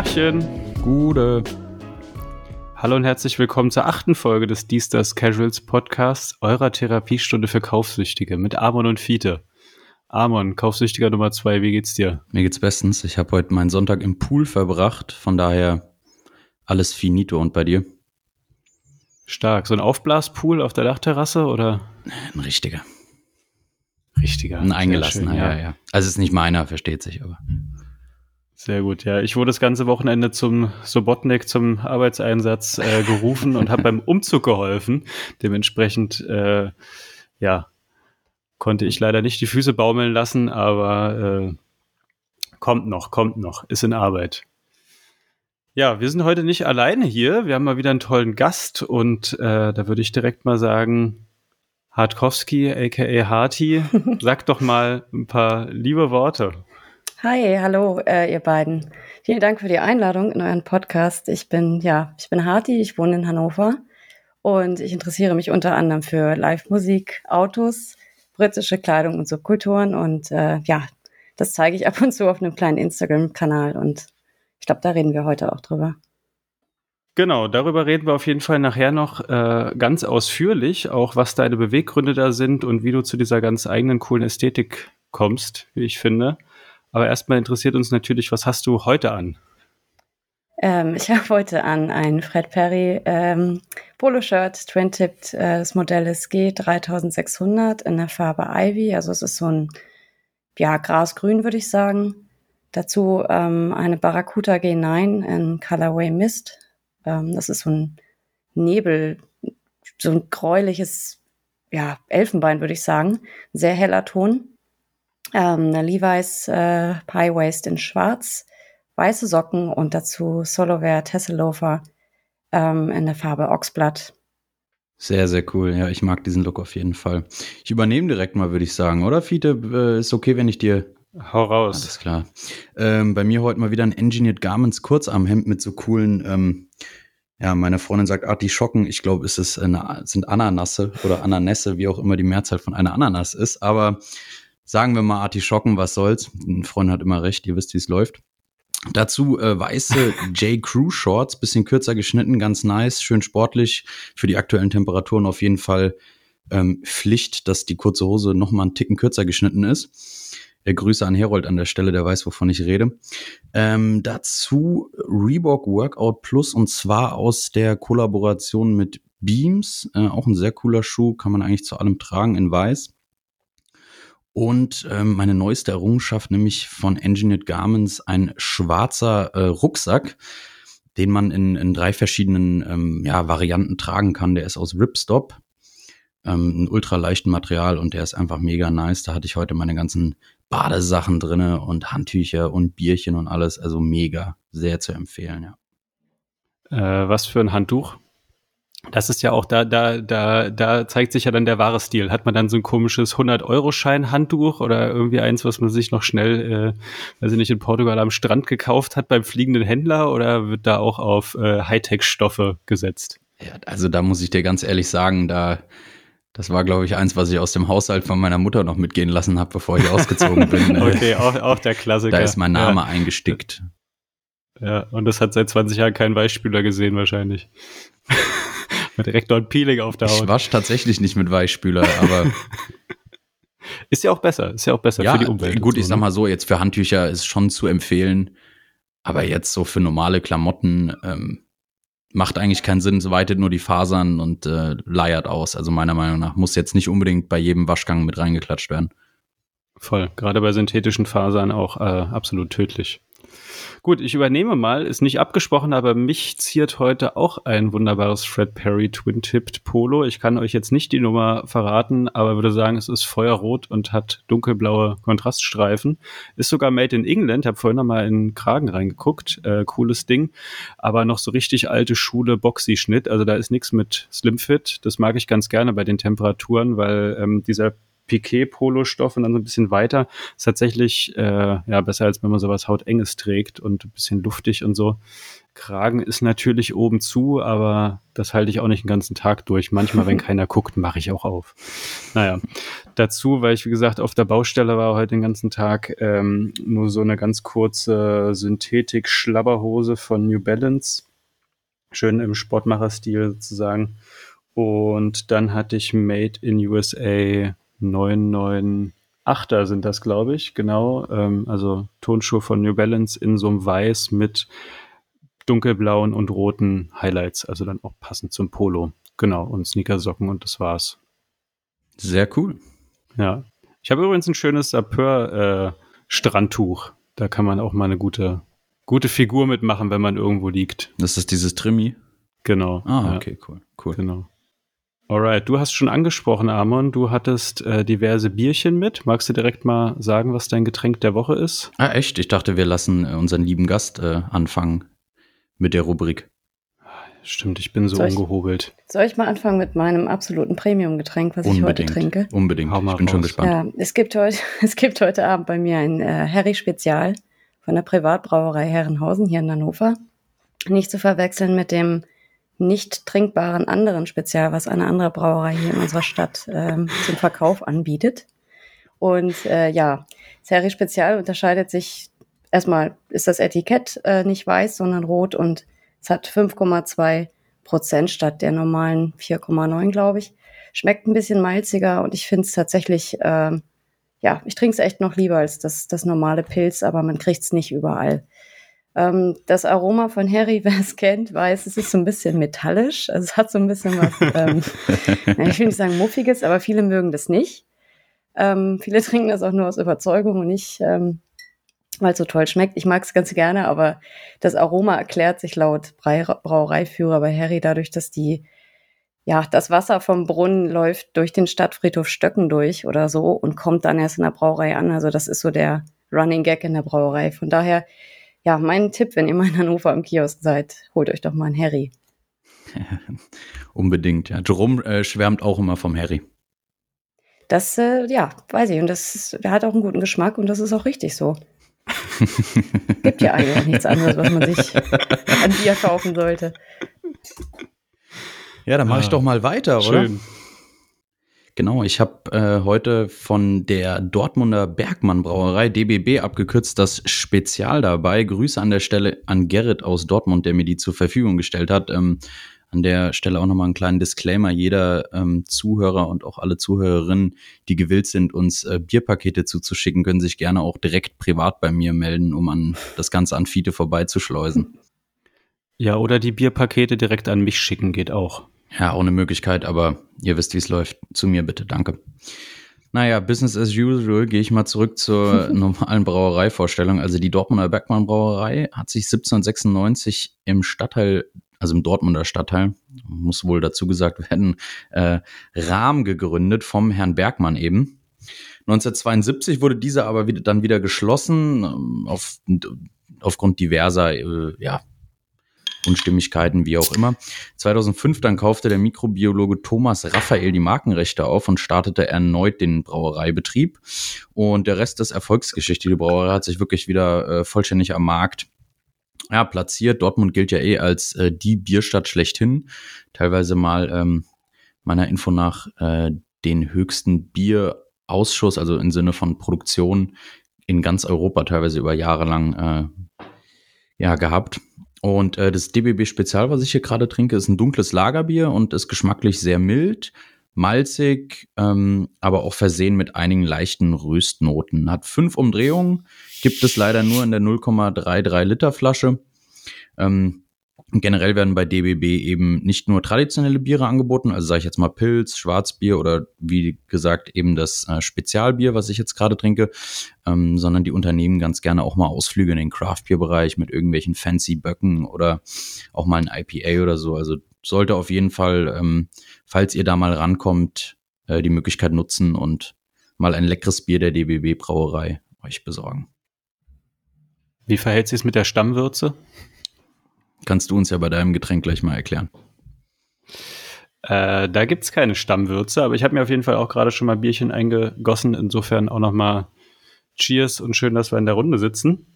Tachchen. Gute. Hallo und herzlich willkommen zur achten Folge des Diesters Casuals Podcasts, eurer Therapiestunde für Kaufsüchtige mit Amon und Fiete. Amon, Kaufsüchtiger Nummer zwei, wie geht's dir? Mir geht's bestens. Ich habe heute meinen Sonntag im Pool verbracht, von daher alles finito. Und bei dir? Stark. So ein Aufblaspool auf der Dachterrasse oder? Ein richtiger. Richtiger. Ein eingelassener, ja. ja, ja. Also es ist nicht meiner, versteht sich, aber. Sehr gut, ja. Ich wurde das ganze Wochenende zum Sobotnik, zum Arbeitseinsatz äh, gerufen und habe beim Umzug geholfen. Dementsprechend, äh, ja, konnte ich leider nicht die Füße baumeln lassen, aber äh, kommt noch, kommt noch, ist in Arbeit. Ja, wir sind heute nicht alleine hier. Wir haben mal wieder einen tollen Gast und äh, da würde ich direkt mal sagen, Hartkowski, aka Harti, sag doch mal ein paar liebe Worte. Hi, hallo, äh, ihr beiden. Vielen Dank für die Einladung in euren Podcast. Ich bin, ja, ich bin Harti, ich wohne in Hannover und ich interessiere mich unter anderem für Live-Musik, Autos, britische Kleidung und Subkulturen und äh, ja, das zeige ich ab und zu auf einem kleinen Instagram-Kanal und ich glaube, da reden wir heute auch drüber. Genau, darüber reden wir auf jeden Fall nachher noch äh, ganz ausführlich, auch was deine Beweggründe da sind und wie du zu dieser ganz eigenen coolen Ästhetik kommst, wie ich finde. Aber erstmal interessiert uns natürlich, was hast du heute an? Ähm, ich habe heute an ein Fred Perry ähm, Poloshirt, Twin-Tipped. Äh, das Modell ist G3600 in der Farbe Ivy. Also es ist so ein, ja, grasgrün, würde ich sagen. Dazu ähm, eine Barracuda G9 in Colorway Mist. Ähm, das ist so ein Nebel, so ein gräuliches, ja, Elfenbein, würde ich sagen. Sehr heller Ton ähm, eine Levi's äh, Pie Waist in schwarz, weiße Socken und dazu Soloware Tesselofer ähm, in der Farbe Oxblood. Sehr, sehr cool. Ja, ich mag diesen Look auf jeden Fall. Ich übernehme direkt mal, würde ich sagen, oder? Fiete, äh, ist okay, wenn ich dir Hau raus. Alles klar. Ähm, bei mir heute mal wieder ein Engineered Garments Kurzarmhemd mit so coolen, ähm, ja, meine Freundin sagt Artischocken. Ich glaube, es ist eine, sind Ananasse oder Ananässe, wie auch immer die Mehrzahl von einer Ananas ist. Aber sagen wir mal Artischocken, was soll's. Ein Freund hat immer recht, ihr wisst, wie es läuft. Dazu äh, weiße J. Crew Shorts, bisschen kürzer geschnitten, ganz nice, schön sportlich. Für die aktuellen Temperaturen auf jeden Fall ähm, Pflicht, dass die kurze Hose noch mal einen Ticken kürzer geschnitten ist. Äh, Grüße an Herold an der Stelle, der weiß, wovon ich rede. Ähm, dazu Reebok Workout Plus und zwar aus der Kollaboration mit Beams. Äh, auch ein sehr cooler Schuh, kann man eigentlich zu allem tragen in weiß. Und ähm, meine neueste Errungenschaft, nämlich von Engineered Garments, ein schwarzer äh, Rucksack, den man in, in drei verschiedenen ähm, ja, Varianten tragen kann. Der ist aus Ripstop, ähm, ein ultraleichten Material und der ist einfach mega nice. Da hatte ich heute meine ganzen Badesachen drinne und Handtücher und Bierchen und alles. Also mega, sehr zu empfehlen, ja. Äh, was für ein Handtuch? Das ist ja auch da, da, da, da zeigt sich ja dann der wahre Stil. Hat man dann so ein komisches 100-Euro-Schein-Handtuch oder irgendwie eins, was man sich noch schnell, äh, weiß ich nicht, in Portugal am Strand gekauft hat beim fliegenden Händler oder wird da auch auf äh, Hightech-Stoffe gesetzt? Ja, also da muss ich dir ganz ehrlich sagen, da, das war, glaube ich, eins, was ich aus dem Haushalt von meiner Mutter noch mitgehen lassen habe, bevor ich ausgezogen bin. okay, auch, auch der Klassiker. Da ist mein Name ja. eingestickt. Ja, und das hat seit 20 Jahren kein Weichspüler gesehen wahrscheinlich. Mit direkt dort Peeling auf der Haut. Ich wasche tatsächlich nicht mit Weichspüler, aber. ist ja auch besser. Ist ja auch besser ja, für die Umwelt. Gut, ich sag ne? mal so, jetzt für Handtücher ist schon zu empfehlen. Aber jetzt so für normale Klamotten ähm, macht eigentlich keinen Sinn. Es weitet nur die Fasern und äh, leiert aus. Also meiner Meinung nach muss jetzt nicht unbedingt bei jedem Waschgang mit reingeklatscht werden. Voll. Gerade bei synthetischen Fasern auch äh, absolut tödlich. Gut, ich übernehme mal, ist nicht abgesprochen, aber mich ziert heute auch ein wunderbares Fred Perry Twin-Tipped Polo. Ich kann euch jetzt nicht die Nummer verraten, aber würde sagen, es ist feuerrot und hat dunkelblaue Kontraststreifen. Ist sogar made in England, habe vorhin noch mal in den Kragen reingeguckt, äh, cooles Ding, aber noch so richtig alte Schule Boxy-Schnitt, also da ist nichts mit Slimfit. Das mag ich ganz gerne bei den Temperaturen, weil ähm, dieser Piquet-Polostoff und dann so ein bisschen weiter. Ist tatsächlich äh, ja besser, als wenn man sowas hautenges trägt und ein bisschen luftig und so. Kragen ist natürlich oben zu, aber das halte ich auch nicht den ganzen Tag durch. Manchmal, wenn keiner guckt, mache ich auch auf. Naja, dazu, weil ich, wie gesagt, auf der Baustelle war heute den ganzen Tag, ähm, nur so eine ganz kurze Synthetik-Schlabberhose von New Balance. Schön im Sportmacher-Stil sozusagen. Und dann hatte ich Made in USA 998er sind das, glaube ich, genau. Ähm, also Tonschuhe von New Balance in so einem Weiß mit dunkelblauen und roten Highlights, also dann auch passend zum Polo. Genau, und Sneakersocken und das war's. Sehr cool. Ja. Ich habe übrigens ein schönes Sapeur-Strandtuch. Äh, da kann man auch mal eine gute, gute Figur mitmachen, wenn man irgendwo liegt. Das ist dieses Trimi. Genau. Ah, okay, ja. cool. Cool. Genau. Alright, du hast schon angesprochen, Amon, du hattest äh, diverse Bierchen mit. Magst du direkt mal sagen, was dein Getränk der Woche ist? Ah, echt? Ich dachte, wir lassen äh, unseren lieben Gast äh, anfangen mit der Rubrik. Stimmt, ich bin so soll ungehobelt. Ich, soll ich mal anfangen mit meinem absoluten Premium-Getränk, was Unbedingt, ich heute trinke? Unbedingt. Ich bin raus. schon gespannt. Ja, es, gibt heute, es gibt heute Abend bei mir ein äh, Harry-Spezial von der Privatbrauerei Herrenhausen hier in Hannover. Nicht zu verwechseln mit dem nicht trinkbaren anderen Spezial, was eine andere Brauerei hier in unserer Stadt ähm, zum Verkauf anbietet. Und äh, ja, Harry Spezial unterscheidet sich erstmal ist das Etikett äh, nicht weiß, sondern rot und es hat 5,2 Prozent statt der normalen 4,9, glaube ich. Schmeckt ein bisschen malziger und ich finde es tatsächlich, äh, ja, ich trinke es echt noch lieber als das, das normale Pilz, aber man kriegt es nicht überall. Ähm, das Aroma von Harry, wer es kennt, weiß, es ist so ein bisschen metallisch. Also es hat so ein bisschen was, ähm, ich will nicht sagen muffiges, aber viele mögen das nicht. Ähm, viele trinken das auch nur aus Überzeugung und nicht, ähm, weil es so toll schmeckt. Ich mag es ganz gerne, aber das Aroma erklärt sich laut Brauereiführer bei Harry dadurch, dass die ja, das Wasser vom Brunnen läuft durch den Stadtfriedhof Stöcken durch oder so und kommt dann erst in der Brauerei an. Also das ist so der Running Gag in der Brauerei. Von daher, ja, mein Tipp, wenn ihr mal in Hannover am Kiosk seid, holt euch doch mal einen Harry. Unbedingt, ja. Jerome äh, schwärmt auch immer vom Harry. Das, äh, ja, weiß ich. Und das ist, der hat auch einen guten Geschmack und das ist auch richtig so. Gibt ja eigentlich nichts anderes, was man sich an Bier kaufen sollte. Ja, dann mache ja. ich doch mal weiter, Schön. oder? Genau, ich habe äh, heute von der Dortmunder Bergmann Brauerei DBB abgekürzt das Spezial dabei. Grüße an der Stelle an Gerrit aus Dortmund, der mir die zur Verfügung gestellt hat. Ähm, an der Stelle auch nochmal einen kleinen Disclaimer. Jeder ähm, Zuhörer und auch alle Zuhörerinnen, die gewillt sind, uns äh, Bierpakete zuzuschicken, können sich gerne auch direkt privat bei mir melden, um an das Ganze an Fiete vorbeizuschleusen. Ja, oder die Bierpakete direkt an mich schicken, geht auch. Ja, auch eine Möglichkeit, aber ihr wisst, wie es läuft. Zu mir bitte, danke. Naja, Business as usual, gehe ich mal zurück zur normalen Brauereivorstellung. Also die Dortmunder Bergmann Brauerei hat sich 1796 im Stadtteil also im Dortmunder Stadtteil, muss wohl dazu gesagt werden, äh, Rahm gegründet vom Herrn Bergmann eben. 1972 wurde dieser aber wieder, dann wieder geschlossen, ähm, auf, aufgrund diverser äh, ja, Unstimmigkeiten, wie auch immer. 2005 dann kaufte der Mikrobiologe Thomas Raphael die Markenrechte auf und startete erneut den Brauereibetrieb. Und der Rest des Erfolgsgeschichte, die Brauerei hat sich wirklich wieder äh, vollständig am Markt ja, platziert. Dortmund gilt ja eh als äh, die Bierstadt schlechthin. Teilweise mal ähm, meiner Info nach äh, den höchsten Bierausschuss, also im Sinne von Produktion in ganz Europa teilweise über Jahre lang äh, ja, gehabt. Und äh, das DBB Spezial, was ich hier gerade trinke, ist ein dunkles Lagerbier und ist geschmacklich sehr mild, malzig, ähm, aber auch versehen mit einigen leichten Röstnoten. Hat fünf Umdrehungen, gibt es leider nur in der 0,33 Liter Flasche. Ähm, generell werden bei DBB eben nicht nur traditionelle Biere angeboten, also sage ich jetzt mal Pilz, Schwarzbier oder wie gesagt eben das äh, Spezialbier, was ich jetzt gerade trinke, ähm, sondern die Unternehmen ganz gerne auch mal Ausflüge in den Craft-Bier-Bereich mit irgendwelchen fancy Böcken oder auch mal ein IPA oder so. Also sollte auf jeden Fall, ähm, falls ihr da mal rankommt, äh, die Möglichkeit nutzen und mal ein leckeres Bier der DBB Brauerei euch besorgen. Wie verhält sich es mit der Stammwürze? Kannst du uns ja bei deinem Getränk gleich mal erklären. Äh, da gibt's keine Stammwürze, aber ich habe mir auf jeden Fall auch gerade schon mal Bierchen eingegossen. Insofern auch noch mal Cheers und schön, dass wir in der Runde sitzen.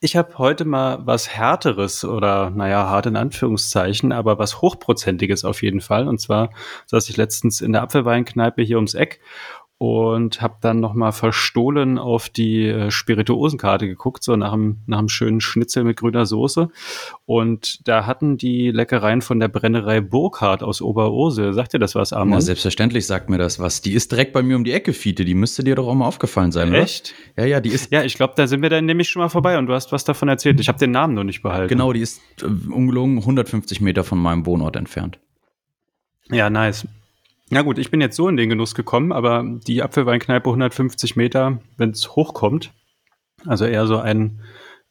Ich habe heute mal was Härteres oder, naja, hart in Anführungszeichen, aber was Hochprozentiges auf jeden Fall. Und zwar saß ich letztens in der Apfelweinkneipe hier ums Eck und habe dann noch mal verstohlen auf die äh, Spirituosenkarte geguckt, so nach einem, nach einem schönen Schnitzel mit grüner Soße. Und da hatten die Leckereien von der Brennerei Burkhardt aus Oberursel. Sagt dir das was, Armin? Ja, selbstverständlich sagt mir das was. Die ist direkt bei mir um die Ecke, Fiete. Die müsste dir doch auch mal aufgefallen sein, oder? Echt? Ja, ja, die ist. Ja, ich glaube, da sind wir dann nämlich schon mal vorbei und du hast was davon erzählt. Ich habe den Namen noch nicht behalten. Genau, die ist äh, ungelogen 150 Meter von meinem Wohnort entfernt. Ja, nice. Na gut, ich bin jetzt so in den Genuss gekommen, aber die Apfelweinkneipe 150 Meter, wenn es hochkommt, also eher so ein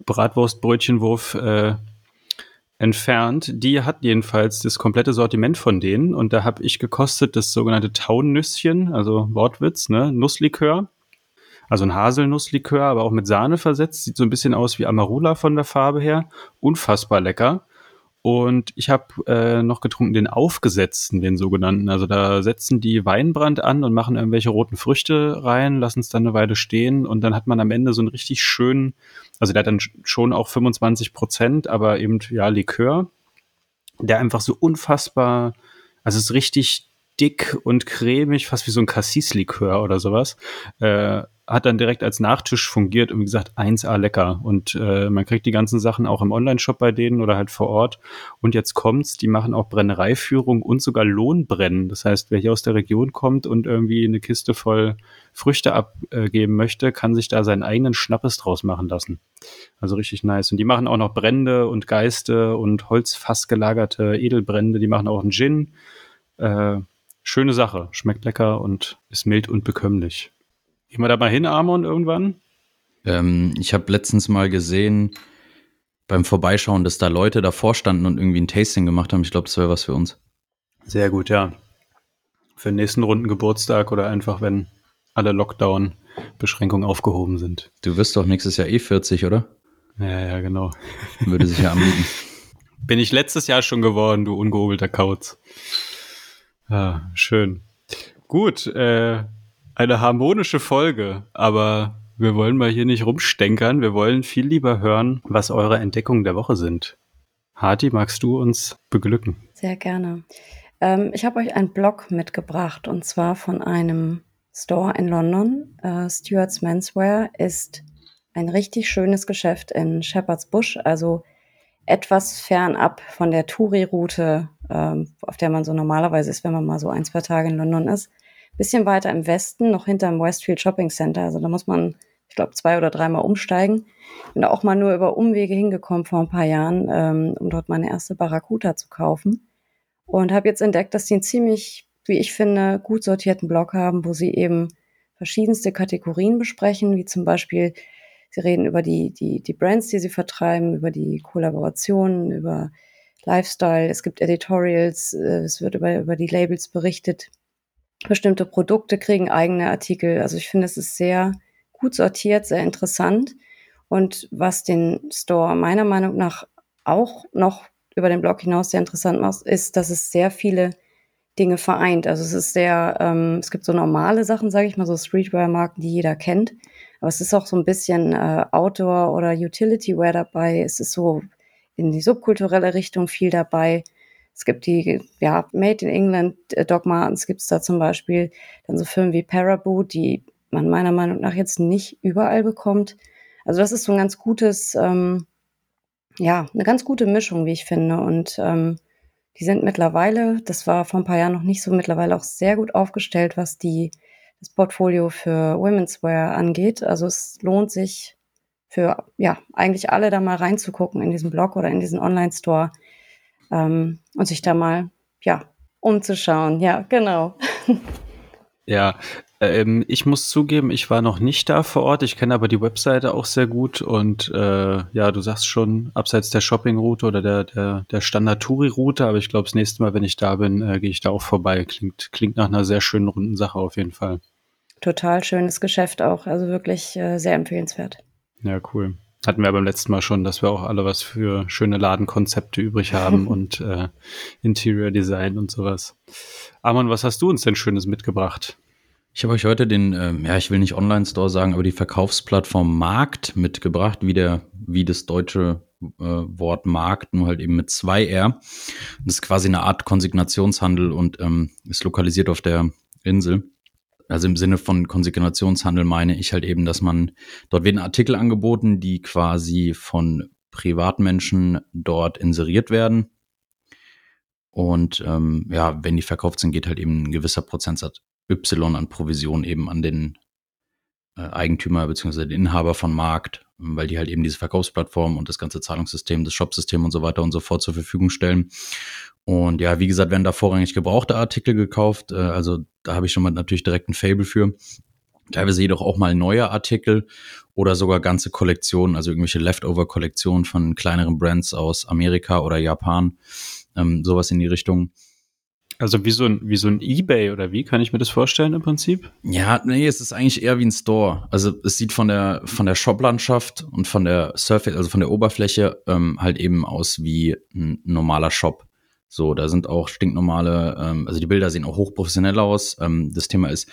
Bratwurstbrötchenwurf äh, entfernt, die hat jedenfalls das komplette Sortiment von denen und da habe ich gekostet das sogenannte Taunüsschen, also Wortwitz, ne, Nusslikör. Also ein Haselnusslikör, aber auch mit Sahne versetzt. Sieht so ein bisschen aus wie Amarula von der Farbe her. Unfassbar lecker. Und ich habe äh, noch getrunken den aufgesetzten, den sogenannten. Also da setzen die Weinbrand an und machen irgendwelche roten Früchte rein, lassen es dann eine Weile stehen und dann hat man am Ende so einen richtig schönen, also der hat dann schon auch 25 Prozent, aber eben ja Likör, der einfach so unfassbar, also es ist richtig dick und cremig, fast wie so ein Cassis-Likör oder sowas. Äh, hat dann direkt als Nachtisch fungiert und wie gesagt 1A lecker. Und äh, man kriegt die ganzen Sachen auch im Online-Shop bei denen oder halt vor Ort. Und jetzt kommt's, die machen auch Brennereiführung und sogar Lohnbrennen. Das heißt, wer hier aus der Region kommt und irgendwie eine Kiste voll Früchte abgeben möchte, kann sich da seinen eigenen Schnappes draus machen lassen. Also richtig nice. Und die machen auch noch Brände und Geiste und Holzfass gelagerte Edelbrände. Die machen auch einen Gin. Äh, schöne Sache. Schmeckt lecker und ist mild und bekömmlich. Gehen wir da mal hin, Amon, irgendwann? Ähm, ich habe letztens mal gesehen beim Vorbeischauen, dass da Leute davor standen und irgendwie ein Tasting gemacht haben. Ich glaube, das wäre was für uns. Sehr gut, ja. Für den nächsten Runden Geburtstag oder einfach, wenn alle Lockdown-Beschränkungen aufgehoben sind. Du wirst doch nächstes Jahr eh 40, oder? Ja, ja, genau. Würde sich ja anbieten. Bin ich letztes Jahr schon geworden, du ungehobelter Kauz. Ah, schön. Gut, äh, eine harmonische Folge, aber wir wollen mal hier nicht rumstenkern. Wir wollen viel lieber hören, was eure Entdeckungen der Woche sind. Harti, magst du uns beglücken? Sehr gerne. Ähm, ich habe euch einen Blog mitgebracht und zwar von einem Store in London. Äh, Stuart's Menswear ist ein richtig schönes Geschäft in Shepherd's Bush, also etwas fernab von der Touri-Route, ähm, auf der man so normalerweise ist, wenn man mal so ein, zwei Tage in London ist bisschen weiter im Westen, noch hinterm Westfield Shopping Center. Also da muss man, ich glaube, zwei oder dreimal umsteigen. Bin da auch mal nur über Umwege hingekommen vor ein paar Jahren, ähm, um dort meine erste Barracuda zu kaufen. Und habe jetzt entdeckt, dass die einen ziemlich, wie ich finde, gut sortierten Blog haben, wo sie eben verschiedenste Kategorien besprechen, wie zum Beispiel, sie reden über die, die, die Brands, die sie vertreiben, über die Kollaborationen, über Lifestyle, es gibt Editorials, äh, es wird über, über die Labels berichtet, bestimmte Produkte kriegen eigene Artikel. Also ich finde, es ist sehr gut sortiert, sehr interessant. Und was den Store meiner Meinung nach auch noch über den Blog hinaus sehr interessant macht, ist, dass es sehr viele Dinge vereint. Also es ist sehr, ähm, es gibt so normale Sachen, sage ich mal, so Streetwear-Marken, die jeder kennt. Aber es ist auch so ein bisschen äh, Outdoor- oder Utility-Wear dabei. Es ist so in die subkulturelle Richtung viel dabei. Es gibt die, ja, Made in England äh, Doc Martens gibt es da zum Beispiel. Dann so Filme wie Paraboot, die man meiner Meinung nach jetzt nicht überall bekommt. Also das ist so ein ganz gutes, ähm, ja, eine ganz gute Mischung, wie ich finde. Und ähm, die sind mittlerweile, das war vor ein paar Jahren noch nicht so, mittlerweile auch sehr gut aufgestellt, was die das Portfolio für Women's Wear angeht. Also es lohnt sich für ja eigentlich alle da mal reinzugucken in diesen Blog oder in diesen Online-Store ähm, und sich da mal, ja, umzuschauen. Ja, genau. Ja, ähm, ich muss zugeben, ich war noch nicht da vor Ort. Ich kenne aber die Webseite auch sehr gut und äh, ja, du sagst schon, abseits der Shoppingroute oder der, der, der Standard-Touri-Route, aber ich glaube, das nächste Mal, wenn ich da bin, äh, gehe ich da auch vorbei. Klingt, klingt nach einer sehr schönen runden Sache auf jeden Fall. Total schönes Geschäft auch, also wirklich äh, sehr empfehlenswert. Ja, cool. Hatten wir beim letzten Mal schon, dass wir auch alle was für schöne Ladenkonzepte übrig haben und äh, Interior Design und sowas. Amon, was hast du uns denn Schönes mitgebracht? Ich habe euch heute den, äh, ja, ich will nicht Online-Store sagen, aber die Verkaufsplattform Markt mitgebracht, wie der, wie das deutsche äh, Wort Markt, nur halt eben mit zwei R. Das ist quasi eine Art Konsignationshandel und ähm, ist lokalisiert auf der Insel. Also im Sinne von Konsignationshandel meine ich halt eben, dass man, dort werden Artikel angeboten, die quasi von Privatmenschen dort inseriert werden. Und ähm, ja, wenn die verkauft sind, geht halt eben ein gewisser Prozentsatz Y an Provision eben an den äh, Eigentümer bzw. den Inhaber von Markt, weil die halt eben diese Verkaufsplattform und das ganze Zahlungssystem, das Shopsystem und so weiter und so fort zur Verfügung stellen. Und ja, wie gesagt, werden da vorrangig gebrauchte Artikel gekauft. Äh, also da habe ich schon mal natürlich direkt ein Fable für. Teilweise jedoch auch mal neue Artikel oder sogar ganze Kollektionen, also irgendwelche Leftover-Kollektionen von kleineren Brands aus Amerika oder Japan, ähm, sowas in die Richtung. Also wie so ein, wie so ein Ebay oder wie kann ich mir das vorstellen im Prinzip? Ja, nee, es ist eigentlich eher wie ein Store. Also es sieht von der von der Shop-Landschaft und von der Surface, also von der Oberfläche ähm, halt eben aus wie ein normaler Shop. So, da sind auch stinknormale, ähm, also die Bilder sehen auch hochprofessionell aus. Ähm, das Thema ist,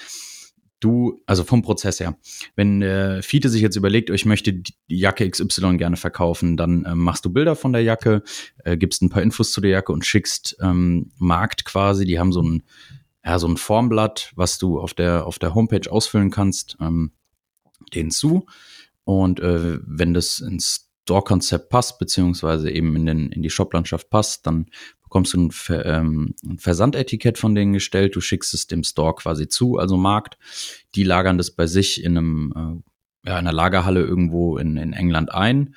du, also vom Prozess her, wenn der Fiete sich jetzt überlegt, ich möchte die Jacke XY gerne verkaufen, dann ähm, machst du Bilder von der Jacke, äh, gibst ein paar Infos zu der Jacke und schickst ähm, Markt quasi, die haben so ein, ja, so ein Formblatt, was du auf der, auf der Homepage ausfüllen kannst, ähm, den zu. Und äh, wenn das ins Store-Konzept passt, beziehungsweise eben in, den, in die Shop-Landschaft passt, dann bekommst du ein, Ver, ähm, ein Versandetikett von denen gestellt, du schickst es dem Store quasi zu, also Markt. Die lagern das bei sich in einem, äh, ja, in einer Lagerhalle irgendwo in, in England ein,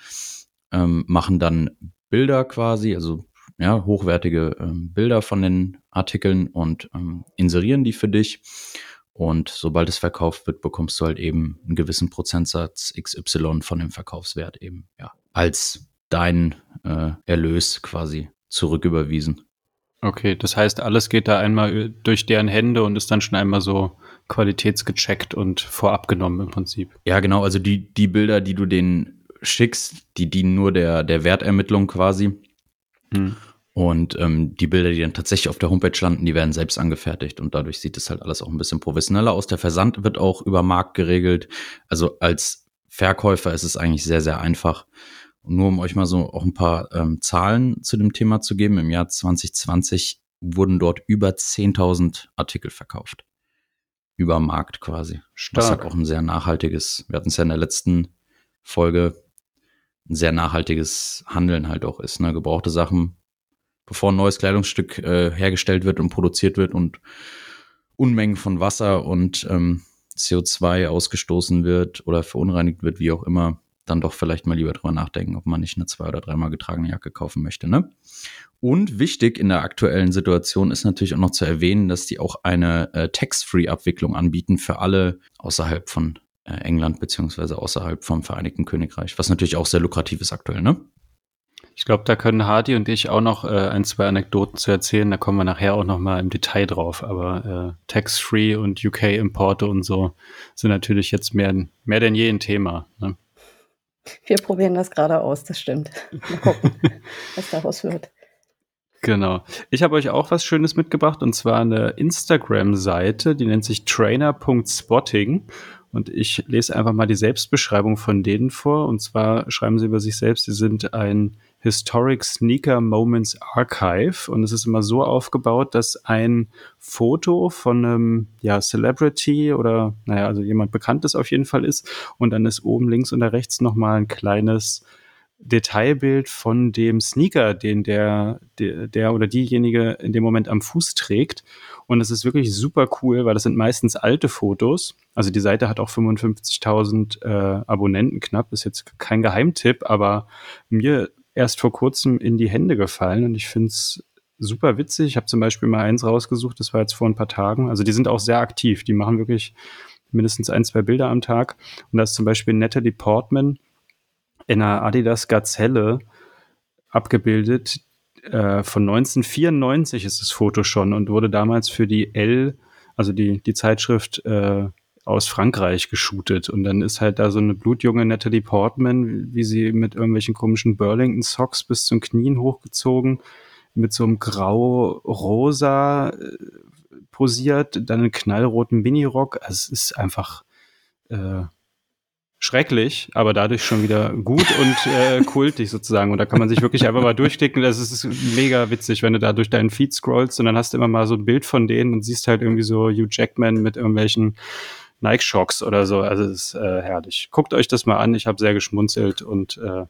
ähm, machen dann Bilder quasi, also ja, hochwertige ähm, Bilder von den Artikeln und ähm, inserieren die für dich. Und sobald es verkauft wird, bekommst du halt eben einen gewissen Prozentsatz XY von dem Verkaufswert eben, ja, als dein äh, Erlös quasi zurücküberwiesen. Okay, das heißt, alles geht da einmal durch deren Hände und ist dann schon einmal so qualitätsgecheckt und vorab genommen im Prinzip. Ja, genau. Also die, die Bilder, die du denen schickst, die dienen nur der, der Wertermittlung quasi. Hm. Und ähm, die Bilder, die dann tatsächlich auf der Homepage landen, die werden selbst angefertigt und dadurch sieht es halt alles auch ein bisschen professioneller aus. Der Versand wird auch über Markt geregelt. Also als Verkäufer ist es eigentlich sehr, sehr einfach. Und nur um euch mal so auch ein paar ähm, Zahlen zu dem Thema zu geben, im Jahr 2020 wurden dort über 10.000 Artikel verkauft. Über Markt quasi. Stark. Was halt auch ein sehr nachhaltiges, wir hatten es ja in der letzten Folge, ein sehr nachhaltiges Handeln halt auch ist. Ne? Gebrauchte Sachen, bevor ein neues Kleidungsstück äh, hergestellt wird und produziert wird und Unmengen von Wasser und ähm, CO2 ausgestoßen wird oder verunreinigt wird, wie auch immer, dann doch vielleicht mal lieber drüber nachdenken, ob man nicht eine zwei- oder dreimal getragene Jacke kaufen möchte. Ne? Und wichtig in der aktuellen Situation ist natürlich auch noch zu erwähnen, dass die auch eine äh, Tax-Free-Abwicklung anbieten für alle außerhalb von äh, England beziehungsweise außerhalb vom Vereinigten Königreich, was natürlich auch sehr lukrativ ist aktuell. Ne? Ich glaube, da können Hardy und ich auch noch äh, ein, zwei Anekdoten zu erzählen. Da kommen wir nachher auch noch mal im Detail drauf. Aber äh, Tax-Free und UK-Importe und so sind natürlich jetzt mehr, mehr denn je ein Thema. Ne? Wir probieren das gerade aus, das stimmt. Mal gucken, was daraus wird. Genau. Ich habe euch auch was Schönes mitgebracht und zwar eine Instagram-Seite, die nennt sich trainer.spotting. Und ich lese einfach mal die Selbstbeschreibung von denen vor. Und zwar schreiben sie über sich selbst, sie sind ein Historic Sneaker Moments Archive. Und es ist immer so aufgebaut, dass ein Foto von einem ja, Celebrity oder, naja, also jemand Bekanntes auf jeden Fall ist. Und dann ist oben links und rechts nochmal ein kleines Detailbild von dem Sneaker, den der, der, der oder diejenige in dem Moment am Fuß trägt. Und es ist wirklich super cool, weil das sind meistens alte Fotos. Also die Seite hat auch 55.000 äh, Abonnenten knapp. Ist jetzt kein Geheimtipp, aber mir erst vor kurzem in die Hände gefallen und ich finde es super witzig. Ich habe zum Beispiel mal eins rausgesucht, das war jetzt vor ein paar Tagen. Also die sind auch sehr aktiv. Die machen wirklich mindestens ein, zwei Bilder am Tag. Und da ist zum Beispiel Natalie Portman in einer Adidas Gazelle abgebildet. Äh, von 1994 ist das Foto schon und wurde damals für die L, also die, die Zeitschrift äh, aus Frankreich geshootet. Und dann ist halt da so eine blutjunge Natalie Portman, wie sie mit irgendwelchen komischen Burlington Socks bis zum Knien hochgezogen, mit so einem grau-rosa äh, posiert, dann einen knallroten Minirock. Also es ist einfach äh, schrecklich, aber dadurch schon wieder gut und äh, kultig sozusagen. Und da kann man sich wirklich einfach mal durchklicken. Das ist mega witzig, wenn du da durch deinen Feed scrollst und dann hast du immer mal so ein Bild von denen und siehst halt irgendwie so Hugh Jackman mit irgendwelchen Nike-Shocks oder so. Also es ist äh, herrlich. Guckt euch das mal an. Ich habe sehr geschmunzelt und äh,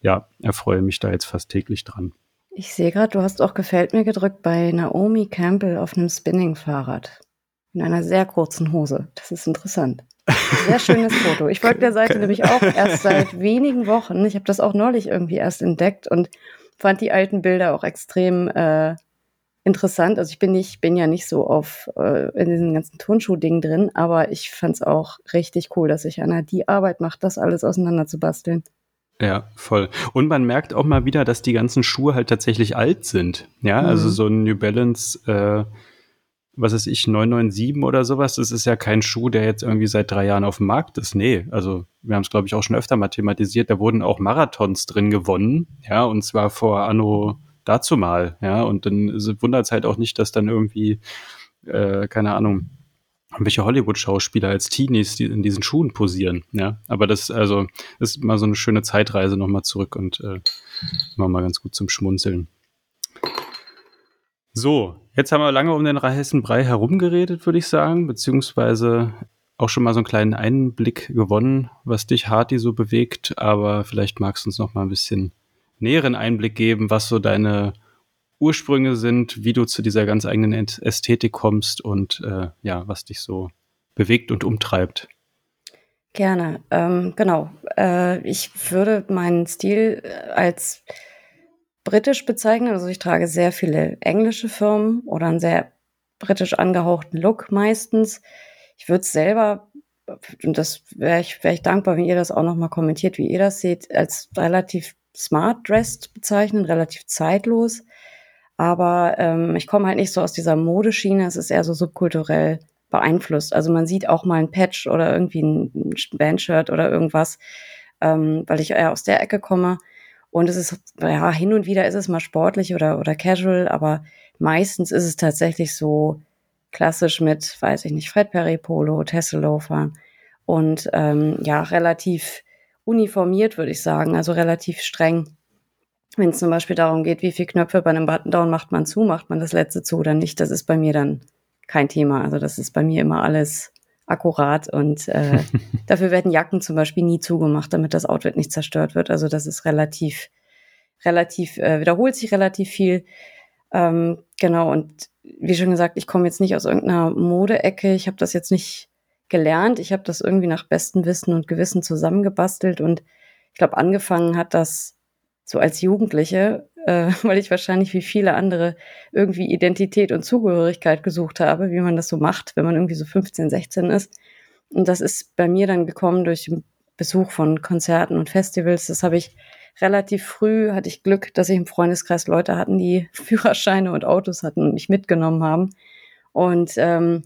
ja, erfreue mich da jetzt fast täglich dran. Ich sehe gerade, du hast auch gefällt mir gedrückt bei Naomi Campbell auf einem Spinning-Fahrrad. In einer sehr kurzen Hose. Das ist interessant. Sehr schönes Foto. Ich folge der Seite nämlich auch erst seit wenigen Wochen. Ich habe das auch neulich irgendwie erst entdeckt und fand die alten Bilder auch extrem äh, interessant. Also ich bin nicht, bin ja nicht so auf äh, in diesen ganzen Turnschuh-Dingen drin, aber ich fand es auch richtig cool, dass sich Anna die Arbeit macht, das alles auseinander zu basteln. Ja, voll. Und man merkt auch mal wieder, dass die ganzen Schuhe halt tatsächlich alt sind. Ja, also mhm. also so ein New Balance äh, was ist ich, 997 oder sowas, das ist ja kein Schuh, der jetzt irgendwie seit drei Jahren auf dem Markt ist. Nee, also wir haben es, glaube ich, auch schon öfter mal thematisiert, da wurden auch Marathons drin gewonnen, ja, und zwar vor Anno dazu mal, ja, und dann wundert es halt auch nicht, dass dann irgendwie, äh, keine Ahnung, welche Hollywood-Schauspieler als Teenies die in diesen Schuhen posieren, ja. Aber das, also, ist mal so eine schöne Zeitreise nochmal zurück und äh, mal ganz gut zum Schmunzeln. So, jetzt haben wir lange um den heißen Brei herumgeredet, würde ich sagen, beziehungsweise auch schon mal so einen kleinen Einblick gewonnen, was dich Hardy so bewegt, aber vielleicht magst du uns noch mal ein bisschen näheren Einblick geben, was so deine Ursprünge sind, wie du zu dieser ganz eigenen Ästhetik kommst und äh, ja, was dich so bewegt und umtreibt. Gerne, ähm, genau. Äh, ich würde meinen Stil als britisch bezeichnen. Also ich trage sehr viele englische Firmen oder einen sehr britisch angehauchten Look meistens. Ich würde es selber, und das wäre ich, wär ich dankbar, wenn ihr das auch nochmal kommentiert, wie ihr das seht, als relativ smart dressed bezeichnen, relativ zeitlos. Aber ähm, ich komme halt nicht so aus dieser Modeschiene, es ist eher so subkulturell beeinflusst. Also man sieht auch mal ein Patch oder irgendwie ein Bandshirt oder irgendwas, ähm, weil ich eher aus der Ecke komme. Und es ist, ja, hin und wieder ist es mal sportlich oder, oder casual, aber meistens ist es tatsächlich so klassisch mit, weiß ich nicht, Fred Perry Polo, Tesselofer und ähm, ja, relativ uniformiert, würde ich sagen, also relativ streng. Wenn es zum Beispiel darum geht, wie viele Knöpfe bei einem Button-Down macht man zu, macht man das letzte zu oder nicht, das ist bei mir dann kein Thema. Also das ist bei mir immer alles akkurat und äh, dafür werden Jacken zum Beispiel nie zugemacht, damit das Outfit nicht zerstört wird. Also das ist relativ, relativ, äh, wiederholt sich relativ viel. Ähm, genau, und wie schon gesagt, ich komme jetzt nicht aus irgendeiner Modeecke. Ich habe das jetzt nicht gelernt. Ich habe das irgendwie nach bestem Wissen und Gewissen zusammengebastelt und ich glaube, angefangen hat das so als Jugendliche, äh, weil ich wahrscheinlich wie viele andere irgendwie Identität und Zugehörigkeit gesucht habe, wie man das so macht, wenn man irgendwie so 15, 16 ist. Und das ist bei mir dann gekommen durch den Besuch von Konzerten und Festivals. Das habe ich relativ früh, hatte ich Glück, dass ich im Freundeskreis Leute hatten, die Führerscheine und Autos hatten und mich mitgenommen haben. Und ähm,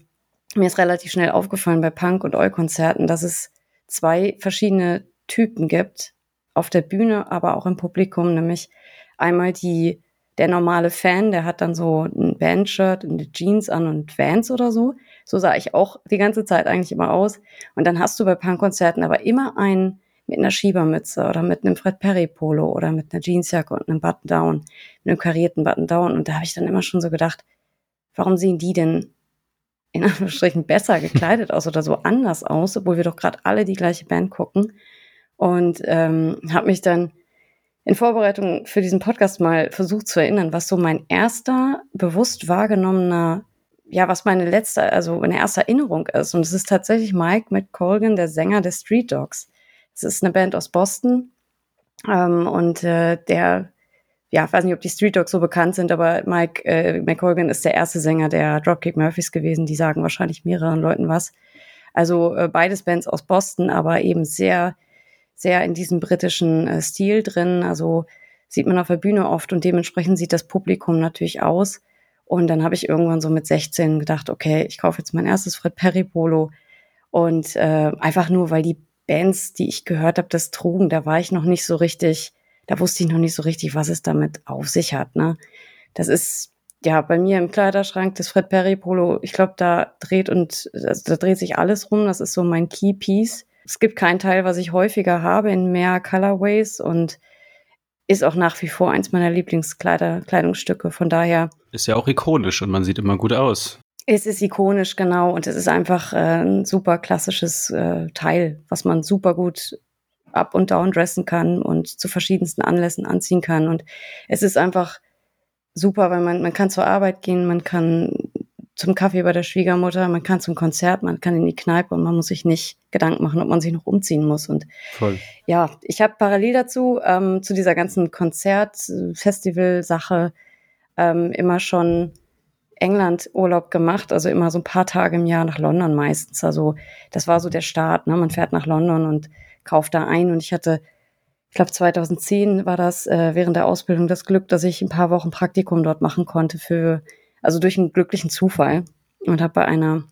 mir ist relativ schnell aufgefallen bei Punk- und Eu-Konzerten, dass es zwei verschiedene Typen gibt, auf der Bühne, aber auch im Publikum, nämlich einmal die, der normale Fan, der hat dann so ein Bandshirt und Jeans an und Vans oder so. So sah ich auch die ganze Zeit eigentlich immer aus. Und dann hast du bei Punkkonzerten aber immer einen mit einer Schiebermütze oder mit einem Fred Perry Polo oder mit einer Jeansjacke und einem Button Down, einem karierten Button Down. Und da habe ich dann immer schon so gedacht, warum sehen die denn in Anführungsstrichen besser gekleidet aus oder so anders aus, obwohl wir doch gerade alle die gleiche Band gucken. Und ähm, habe mich dann in Vorbereitung für diesen Podcast mal versucht zu erinnern, was so mein erster bewusst wahrgenommener, ja, was meine letzte, also meine erste Erinnerung ist. Und es ist tatsächlich Mike McColgan, der Sänger der Street Dogs. Es ist eine Band aus Boston. Ähm, und äh, der, ja, ich weiß nicht, ob die Street Dogs so bekannt sind, aber Mike äh, McColgan ist der erste Sänger der Dropkick Murphys gewesen. Die sagen wahrscheinlich mehreren Leuten was. Also äh, beides Bands aus Boston, aber eben sehr sehr in diesem britischen äh, Stil drin. Also sieht man auf der Bühne oft und dementsprechend sieht das Publikum natürlich aus. Und dann habe ich irgendwann so mit 16 gedacht, okay, ich kaufe jetzt mein erstes Fred Perry Polo Und äh, einfach nur, weil die Bands, die ich gehört habe, das trugen, da war ich noch nicht so richtig, da wusste ich noch nicht so richtig, was es damit auf sich hat. Ne? Das ist ja bei mir im Kleiderschrank das Fred Perry Polo. Ich glaube, da dreht und also, da dreht sich alles rum. Das ist so mein Key Piece. Es gibt keinen Teil, was ich häufiger habe in mehr Colorways und ist auch nach wie vor eins meiner Lieblingskleidungsstücke. Von daher. Ist ja auch ikonisch und man sieht immer gut aus. Es ist ikonisch, genau. Und es ist einfach äh, ein super klassisches äh, Teil, was man super gut up und down dressen kann und zu verschiedensten Anlässen anziehen kann. Und es ist einfach super, weil man, man kann zur Arbeit gehen, man kann zum Kaffee bei der Schwiegermutter, man kann zum Konzert, man kann in die Kneipe und man muss sich nicht Gedanken machen, ob man sich noch umziehen muss. Und Voll. ja, ich habe parallel dazu, ähm, zu dieser ganzen Konzert-Festival-Sache ähm, immer schon England-Urlaub gemacht, also immer so ein paar Tage im Jahr nach London meistens. Also das war so der Start. Ne? Man fährt nach London und kauft da ein. Und ich hatte, ich glaube 2010 war das äh, während der Ausbildung das Glück, dass ich ein paar Wochen Praktikum dort machen konnte für, also durch einen glücklichen Zufall und habe bei einer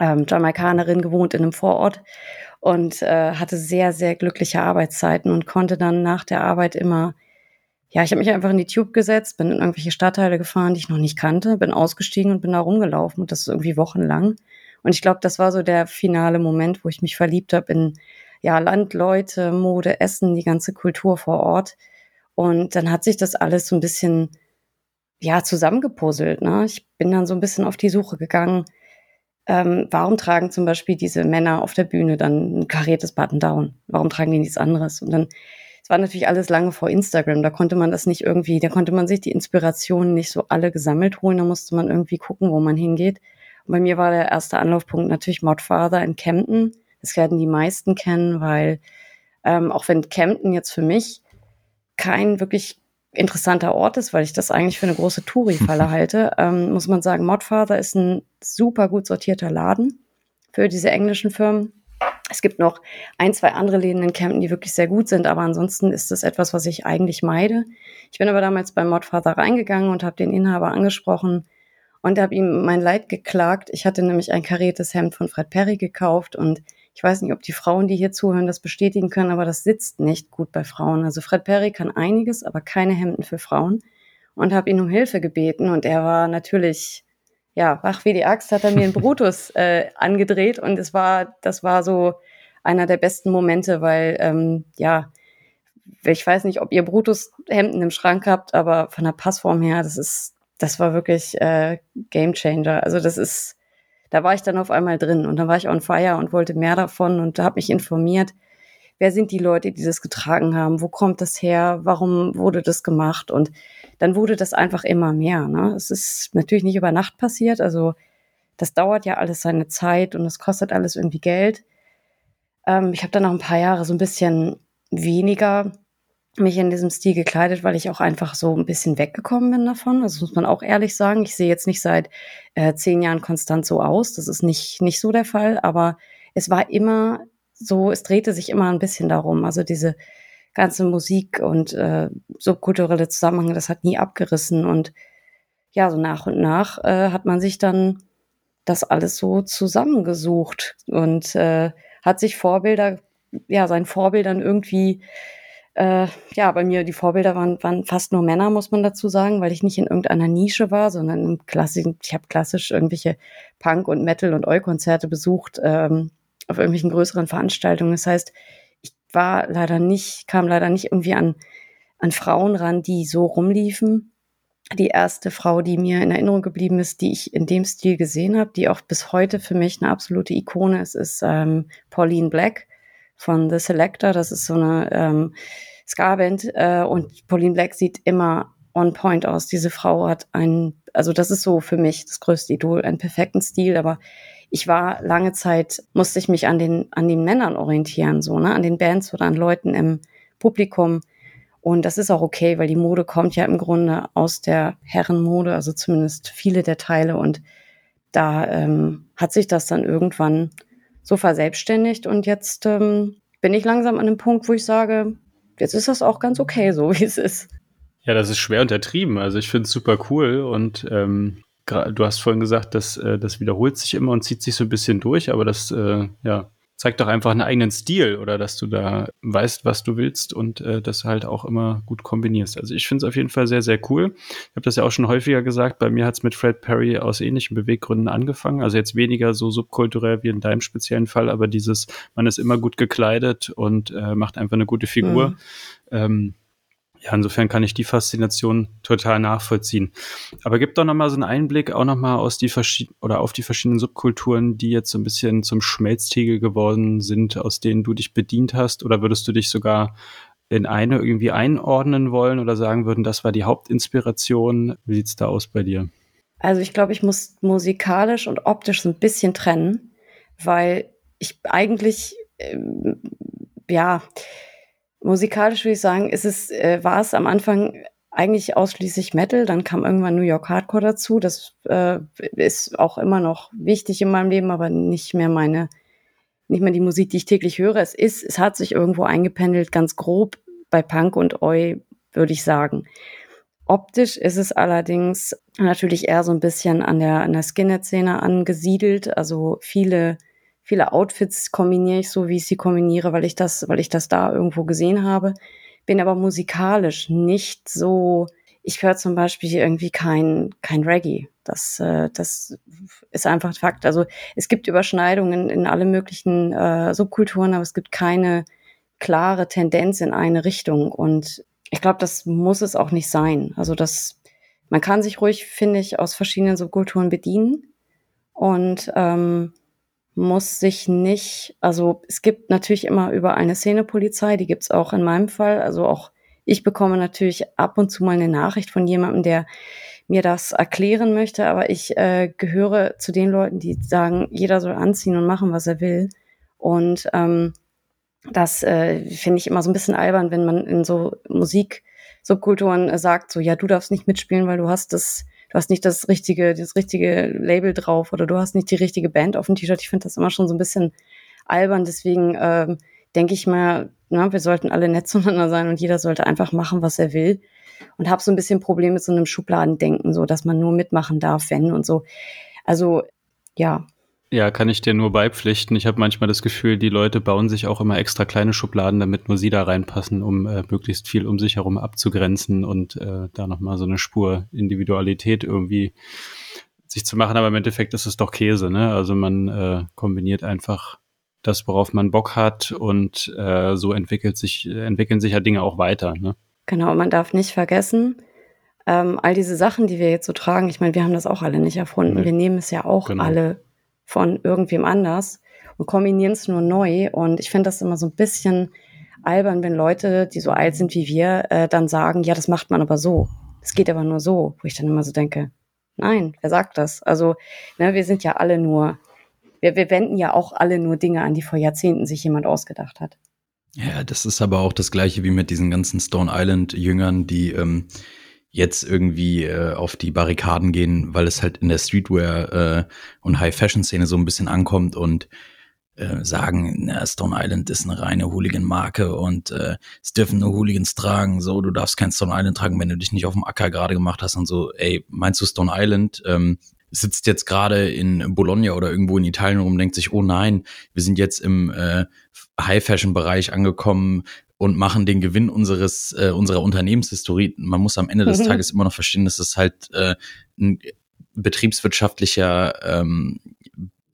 ähm, Jamaikanerin gewohnt in einem Vorort und äh, hatte sehr, sehr glückliche Arbeitszeiten und konnte dann nach der Arbeit immer ja, ich habe mich einfach in die Tube gesetzt, bin in irgendwelche Stadtteile gefahren, die ich noch nicht kannte, bin ausgestiegen und bin da rumgelaufen und das ist irgendwie wochenlang. Und ich glaube, das war so der finale Moment, wo ich mich verliebt habe in ja, Landleute, Mode, Essen, die ganze Kultur vor Ort. Und dann hat sich das alles so ein bisschen ja zusammengepuzzelt. Ne? Ich bin dann so ein bisschen auf die Suche gegangen. Ähm, warum tragen zum Beispiel diese Männer auf der Bühne dann ein kariertes Button-Down? Warum tragen die nichts anderes? Und dann war natürlich alles lange vor Instagram. Da konnte man das nicht irgendwie, da konnte man sich die Inspirationen nicht so alle gesammelt holen. Da musste man irgendwie gucken, wo man hingeht. Und bei mir war der erste Anlaufpunkt natürlich Modfather in Kempten. Das werden die meisten kennen, weil ähm, auch wenn Kempten jetzt für mich kein wirklich interessanter Ort ist, weil ich das eigentlich für eine große Touri-Falle halte, ähm, muss man sagen, Modfather ist ein super gut sortierter Laden für diese englischen Firmen. Es gibt noch ein, zwei andere Läden in Kempten, die wirklich sehr gut sind, aber ansonsten ist das etwas, was ich eigentlich meide. Ich bin aber damals beim Modfather reingegangen und habe den Inhaber angesprochen und habe ihm mein Leid geklagt. Ich hatte nämlich ein kariertes Hemd von Fred Perry gekauft und ich weiß nicht, ob die Frauen, die hier zuhören, das bestätigen können, aber das sitzt nicht gut bei Frauen. Also Fred Perry kann einiges, aber keine Hemden für Frauen und habe ihn um Hilfe gebeten und er war natürlich ja, wach wie die Axt hat er mir einen Brutus äh, angedreht und es war, das war so einer der besten Momente, weil, ähm, ja, ich weiß nicht, ob ihr Brutus-Hemden im Schrank habt, aber von der Passform her, das ist, das war wirklich äh, Game Changer. Also das ist, da war ich dann auf einmal drin und dann war ich on fire und wollte mehr davon und habe mich informiert, wer sind die Leute, die das getragen haben, wo kommt das her, warum wurde das gemacht und dann wurde das einfach immer mehr. Ne? Es ist natürlich nicht über Nacht passiert, also das dauert ja alles seine Zeit und es kostet alles irgendwie Geld. Ähm, ich habe dann noch ein paar Jahre so ein bisschen weniger mich in diesem Stil gekleidet, weil ich auch einfach so ein bisschen weggekommen bin davon. Das muss man auch ehrlich sagen. Ich sehe jetzt nicht seit äh, zehn Jahren konstant so aus. Das ist nicht, nicht so der Fall, aber es war immer so, es drehte sich immer ein bisschen darum. Also diese ganze Musik und äh, subkulturelle Zusammenhänge, das hat nie abgerissen. Und ja, so nach und nach äh, hat man sich dann das alles so zusammengesucht und äh, hat sich Vorbilder, ja, seinen Vorbildern irgendwie, äh, ja, bei mir die Vorbilder waren, waren fast nur Männer, muss man dazu sagen, weil ich nicht in irgendeiner Nische war, sondern im klassischen, ich habe klassisch irgendwelche Punk- und Metal- und Eu-Konzerte besucht, ähm, auf irgendwelchen größeren Veranstaltungen. Das heißt, ich war leider nicht, kam leider nicht irgendwie an, an Frauen ran, die so rumliefen. Die erste Frau, die mir in Erinnerung geblieben ist, die ich in dem Stil gesehen habe, die auch bis heute für mich eine absolute Ikone ist, ist ähm, Pauline Black von The Selector. Das ist so eine ähm, Ska-Band äh, und Pauline Black sieht immer on point aus. Diese Frau hat einen, also das ist so für mich das größte Idol, einen perfekten Stil, aber ich war lange Zeit, musste ich mich an den, an den Männern orientieren, so, ne, an den Bands oder an Leuten im Publikum. Und das ist auch okay, weil die Mode kommt ja im Grunde aus der Herrenmode, also zumindest viele der Teile. Und da ähm, hat sich das dann irgendwann so verselbstständigt. Und jetzt ähm, bin ich langsam an dem Punkt, wo ich sage, jetzt ist das auch ganz okay, so wie es ist. Ja, das ist schwer untertrieben. Also ich finde es super cool und ähm, du hast vorhin gesagt, dass äh, das wiederholt sich immer und zieht sich so ein bisschen durch, aber das äh, ja, zeigt doch einfach einen eigenen Stil oder dass du da weißt, was du willst und äh, das halt auch immer gut kombinierst. Also ich finde es auf jeden Fall sehr, sehr cool. Ich habe das ja auch schon häufiger gesagt, bei mir hat es mit Fred Perry aus ähnlichen Beweggründen angefangen. Also jetzt weniger so subkulturell wie in deinem speziellen Fall, aber dieses, man ist immer gut gekleidet und äh, macht einfach eine gute Figur. Mhm. Ähm, ja, insofern kann ich die Faszination total nachvollziehen. Aber gib doch nochmal so einen Einblick auch nochmal aus die verschiedenen oder auf die verschiedenen Subkulturen, die jetzt so ein bisschen zum Schmelztiegel geworden sind, aus denen du dich bedient hast. Oder würdest du dich sogar in eine irgendwie einordnen wollen oder sagen würden, das war die Hauptinspiration? Wie sieht's da aus bei dir? Also ich glaube, ich muss musikalisch und optisch so ein bisschen trennen, weil ich eigentlich, ähm, ja, Musikalisch würde ich sagen, ist es, äh, war es am Anfang eigentlich ausschließlich Metal, dann kam irgendwann New York Hardcore dazu. Das äh, ist auch immer noch wichtig in meinem Leben, aber nicht mehr meine, nicht mehr die Musik, die ich täglich höre. Es ist, es hat sich irgendwo eingependelt, ganz grob bei Punk und Oi, würde ich sagen. Optisch ist es allerdings natürlich eher so ein bisschen an der, an der Skinhead-Szene angesiedelt. Also viele viele Outfits kombiniere ich so, wie ich sie kombiniere, weil ich das, weil ich das da irgendwo gesehen habe. Bin aber musikalisch nicht so. Ich höre zum Beispiel irgendwie kein, kein Reggae. Das, äh, das ist einfach Fakt. Also es gibt Überschneidungen in alle möglichen äh, Subkulturen, aber es gibt keine klare Tendenz in eine Richtung. Und ich glaube, das muss es auch nicht sein. Also das, man kann sich ruhig, finde ich, aus verschiedenen Subkulturen bedienen. Und ähm, muss sich nicht, also es gibt natürlich immer über eine Szenepolizei, die gibt's auch in meinem Fall. Also auch ich bekomme natürlich ab und zu mal eine Nachricht von jemandem, der mir das erklären möchte, aber ich äh, gehöre zu den Leuten, die sagen, jeder soll anziehen und machen, was er will. Und ähm, das äh, finde ich immer so ein bisschen albern, wenn man in so Musik-Subkulturen äh, sagt, so ja, du darfst nicht mitspielen, weil du hast das du hast nicht das richtige, das richtige Label drauf oder du hast nicht die richtige Band auf dem T-Shirt. Ich finde das immer schon so ein bisschen albern. Deswegen ähm, denke ich mal, na, wir sollten alle nett zueinander sein und jeder sollte einfach machen, was er will. Und habe so ein bisschen Problem mit so einem Schubladendenken, so dass man nur mitmachen darf, wenn und so. Also ja, ja, kann ich dir nur beipflichten. Ich habe manchmal das Gefühl, die Leute bauen sich auch immer extra kleine Schubladen, damit nur sie da reinpassen, um äh, möglichst viel um sich herum abzugrenzen und äh, da nochmal so eine Spur Individualität irgendwie sich zu machen. Aber im Endeffekt ist es doch Käse, ne? Also man äh, kombiniert einfach das, worauf man Bock hat und äh, so entwickelt sich, entwickeln sich ja Dinge auch weiter, ne? Genau, man darf nicht vergessen, ähm, all diese Sachen, die wir jetzt so tragen, ich meine, wir haben das auch alle nicht erfunden. Nee. Wir nehmen es ja auch genau. alle von irgendwem anders und kombinieren es nur neu. Und ich finde das immer so ein bisschen albern, wenn Leute, die so alt sind wie wir, äh, dann sagen, ja, das macht man aber so. Es geht aber nur so, wo ich dann immer so denke, nein, wer sagt das? Also, ne, wir sind ja alle nur, wir, wir wenden ja auch alle nur Dinge an, die vor Jahrzehnten sich jemand ausgedacht hat. Ja, das ist aber auch das gleiche wie mit diesen ganzen Stone Island-Jüngern, die ähm, jetzt irgendwie äh, auf die Barrikaden gehen, weil es halt in der Streetwear äh, und High-Fashion-Szene so ein bisschen ankommt und äh, sagen, na, Stone Island ist eine reine Hooligan-Marke und äh, es dürfen nur Hooligans tragen, so, du darfst kein Stone Island tragen, wenn du dich nicht auf dem Acker gerade gemacht hast und so, ey, meinst du Stone Island? Ähm, sitzt jetzt gerade in Bologna oder irgendwo in Italien rum, denkt sich, oh nein, wir sind jetzt im äh, High-Fashion-Bereich angekommen, und machen den Gewinn unseres äh, unserer Unternehmenshistorie. Man muss am Ende des mhm. Tages immer noch verstehen, dass es halt äh, ein betriebswirtschaftlicher ähm,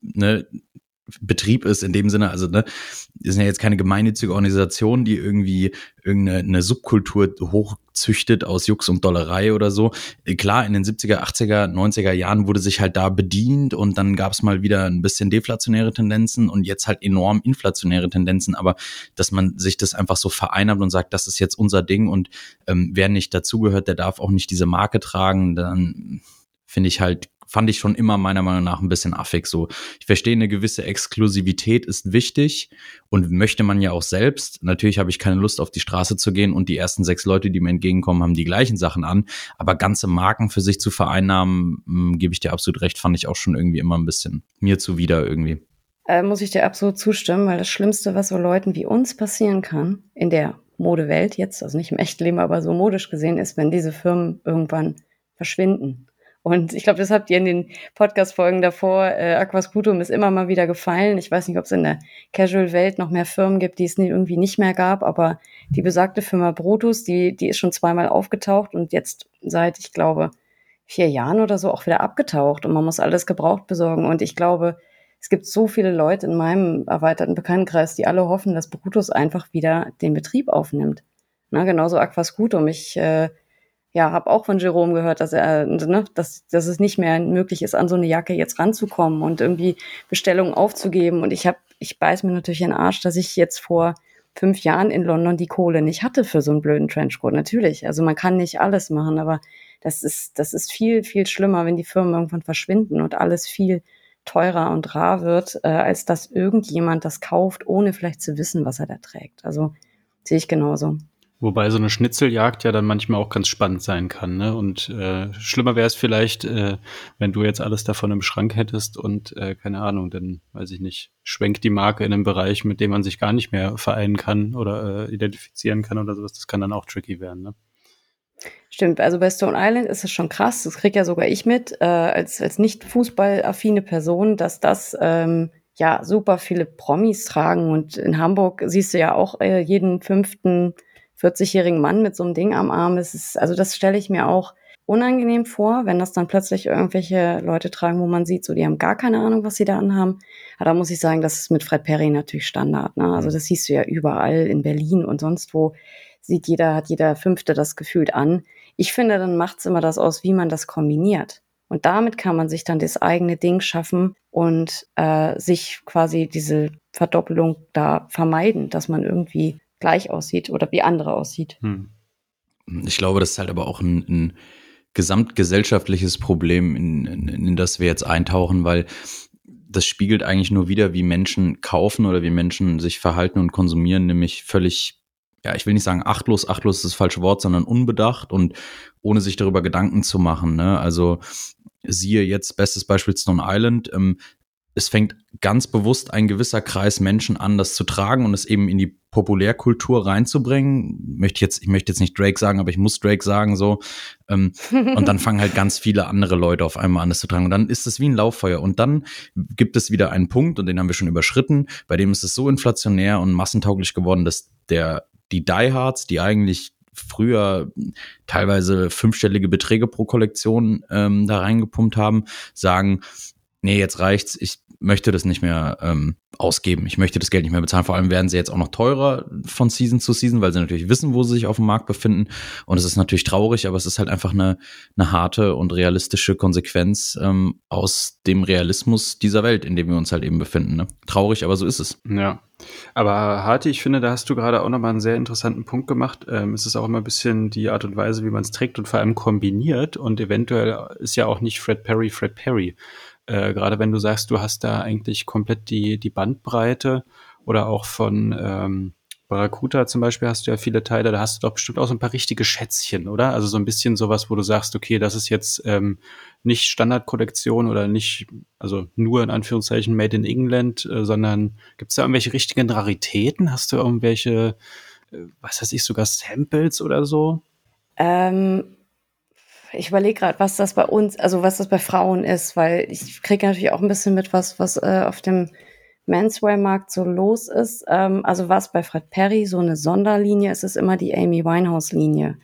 ne, Betrieb ist in dem Sinne, also ne, wir sind ja jetzt keine gemeinnützige Organisation, die irgendwie irgendeine Subkultur hochzüchtet aus Jux und Dollerei oder so. Klar, in den 70er, 80er, 90er Jahren wurde sich halt da bedient und dann gab es mal wieder ein bisschen deflationäre Tendenzen und jetzt halt enorm inflationäre Tendenzen, aber dass man sich das einfach so vereinnahmt und sagt, das ist jetzt unser Ding und ähm, wer nicht dazugehört, der darf auch nicht diese Marke tragen, dann finde ich halt fand ich schon immer meiner Meinung nach ein bisschen affig. So, ich verstehe, eine gewisse Exklusivität ist wichtig und möchte man ja auch selbst. Natürlich habe ich keine Lust, auf die Straße zu gehen und die ersten sechs Leute, die mir entgegenkommen, haben die gleichen Sachen an. Aber ganze Marken für sich zu vereinnahmen, hm, gebe ich dir absolut recht, fand ich auch schon irgendwie immer ein bisschen mir zuwider irgendwie. Äh, muss ich dir absolut zustimmen, weil das Schlimmste, was so Leuten wie uns passieren kann, in der Modewelt jetzt, also nicht im echten Leben, aber so modisch gesehen, ist, wenn diese Firmen irgendwann verschwinden Und ich glaube, das habt ihr in den Podcast-Folgen davor. Äh, Aquascutum ist immer mal wieder gefallen. Ich weiß nicht, ob es in der Casual-Welt noch mehr Firmen gibt, die es irgendwie nicht mehr gab, aber die besagte Firma Brutus, die, die ist schon zweimal aufgetaucht und jetzt seit, ich glaube, vier Jahren oder so auch wieder abgetaucht und man muss alles gebraucht besorgen. Und ich glaube, es gibt so viele Leute in meinem erweiterten Bekanntenkreis, die alle hoffen, dass Brutus einfach wieder den Betrieb aufnimmt. Na, genauso Aquascutum. Ich äh, ja, habe auch von Jerome gehört, dass er, ne, dass, dass es nicht mehr möglich ist, an so eine Jacke jetzt ranzukommen und irgendwie Bestellungen aufzugeben. Und ich habe, ich beiß mir natürlich in den Arsch, dass ich jetzt vor fünf Jahren in London die Kohle nicht hatte für so einen blöden Trenchcoat. Natürlich. Also man kann nicht alles machen, aber das ist, das ist viel, viel schlimmer, wenn die Firmen irgendwann verschwinden und alles viel teurer und rar wird, äh, als dass irgendjemand das kauft, ohne vielleicht zu wissen, was er da trägt. Also sehe ich genauso. Wobei so eine Schnitzeljagd ja dann manchmal auch ganz spannend sein kann. Ne? Und äh, schlimmer wäre es vielleicht, äh, wenn du jetzt alles davon im Schrank hättest und äh, keine Ahnung, dann weiß ich nicht, schwenkt die Marke in einen Bereich, mit dem man sich gar nicht mehr vereinen kann oder äh, identifizieren kann oder sowas. Das kann dann auch tricky werden. Ne? Stimmt, also bei Stone Island ist es schon krass, das krieg ja sogar ich mit, äh, als, als nicht fußballaffine Person, dass das ähm, ja super viele Promis tragen. Und in Hamburg siehst du ja auch äh, jeden fünften 40-jährigen Mann mit so einem Ding am Arm. Es ist, also das stelle ich mir auch unangenehm vor, wenn das dann plötzlich irgendwelche Leute tragen, wo man sieht, so die haben gar keine Ahnung, was sie da anhaben. Aber da muss ich sagen, das ist mit Fred Perry natürlich Standard. Ne? Also mhm. das siehst du ja überall in Berlin und sonst wo sieht jeder, hat jeder Fünfte das gefühlt an. Ich finde, dann macht es immer das aus, wie man das kombiniert. Und damit kann man sich dann das eigene Ding schaffen und äh, sich quasi diese Verdoppelung da vermeiden, dass man irgendwie gleich aussieht oder wie andere aussieht. Hm. Ich glaube, das ist halt aber auch ein, ein gesamtgesellschaftliches Problem, in, in, in das wir jetzt eintauchen, weil das spiegelt eigentlich nur wieder, wie Menschen kaufen oder wie Menschen sich verhalten und konsumieren, nämlich völlig, ja, ich will nicht sagen achtlos, achtlos ist das falsche Wort, sondern unbedacht und ohne sich darüber Gedanken zu machen. Ne? Also siehe jetzt bestes Beispiel Stone Island. Ähm, es fängt ganz bewusst ein gewisser Kreis Menschen an, das zu tragen und es eben in die Populärkultur reinzubringen. Möchte jetzt, ich möchte jetzt nicht Drake sagen, aber ich muss Drake sagen so. Ähm, und dann fangen halt ganz viele andere Leute auf einmal an, das zu tragen. Und dann ist es wie ein Lauffeuer. Und dann gibt es wieder einen Punkt, und den haben wir schon überschritten, bei dem ist es so inflationär und massentauglich geworden, dass der, die Diehards, die eigentlich früher teilweise fünfstellige Beträge pro Kollektion ähm, da reingepumpt haben, sagen, nee, jetzt reicht's, ich möchte das nicht mehr ähm, ausgeben. Ich möchte das Geld nicht mehr bezahlen. Vor allem werden sie jetzt auch noch teurer von Season zu Season, weil sie natürlich wissen, wo sie sich auf dem Markt befinden. Und es ist natürlich traurig, aber es ist halt einfach eine, eine harte und realistische Konsequenz ähm, aus dem Realismus dieser Welt, in dem wir uns halt eben befinden. Ne? Traurig, aber so ist es. Ja. Aber Harti, ich finde, da hast du gerade auch nochmal einen sehr interessanten Punkt gemacht. Ähm, es ist auch immer ein bisschen die Art und Weise, wie man es trägt und vor allem kombiniert. Und eventuell ist ja auch nicht Fred Perry Fred Perry äh, gerade wenn du sagst, du hast da eigentlich komplett die, die Bandbreite oder auch von ähm, Barracuda zum Beispiel hast du ja viele Teile, da hast du doch bestimmt auch so ein paar richtige Schätzchen, oder? Also so ein bisschen sowas, wo du sagst, okay, das ist jetzt ähm, nicht Standardkollektion oder nicht, also nur in Anführungszeichen Made in England, äh, sondern gibt es da irgendwelche richtigen Raritäten? Hast du irgendwelche, äh, was weiß ich, sogar Samples oder so? Ähm, ich überlege gerade, was das bei uns, also was das bei Frauen ist, weil ich kriege natürlich auch ein bisschen mit, was, was äh, auf dem Menswear-Markt so los ist. Ähm, also was bei Fred Perry so eine Sonderlinie ist, ist immer die Amy Winehouse-Linie.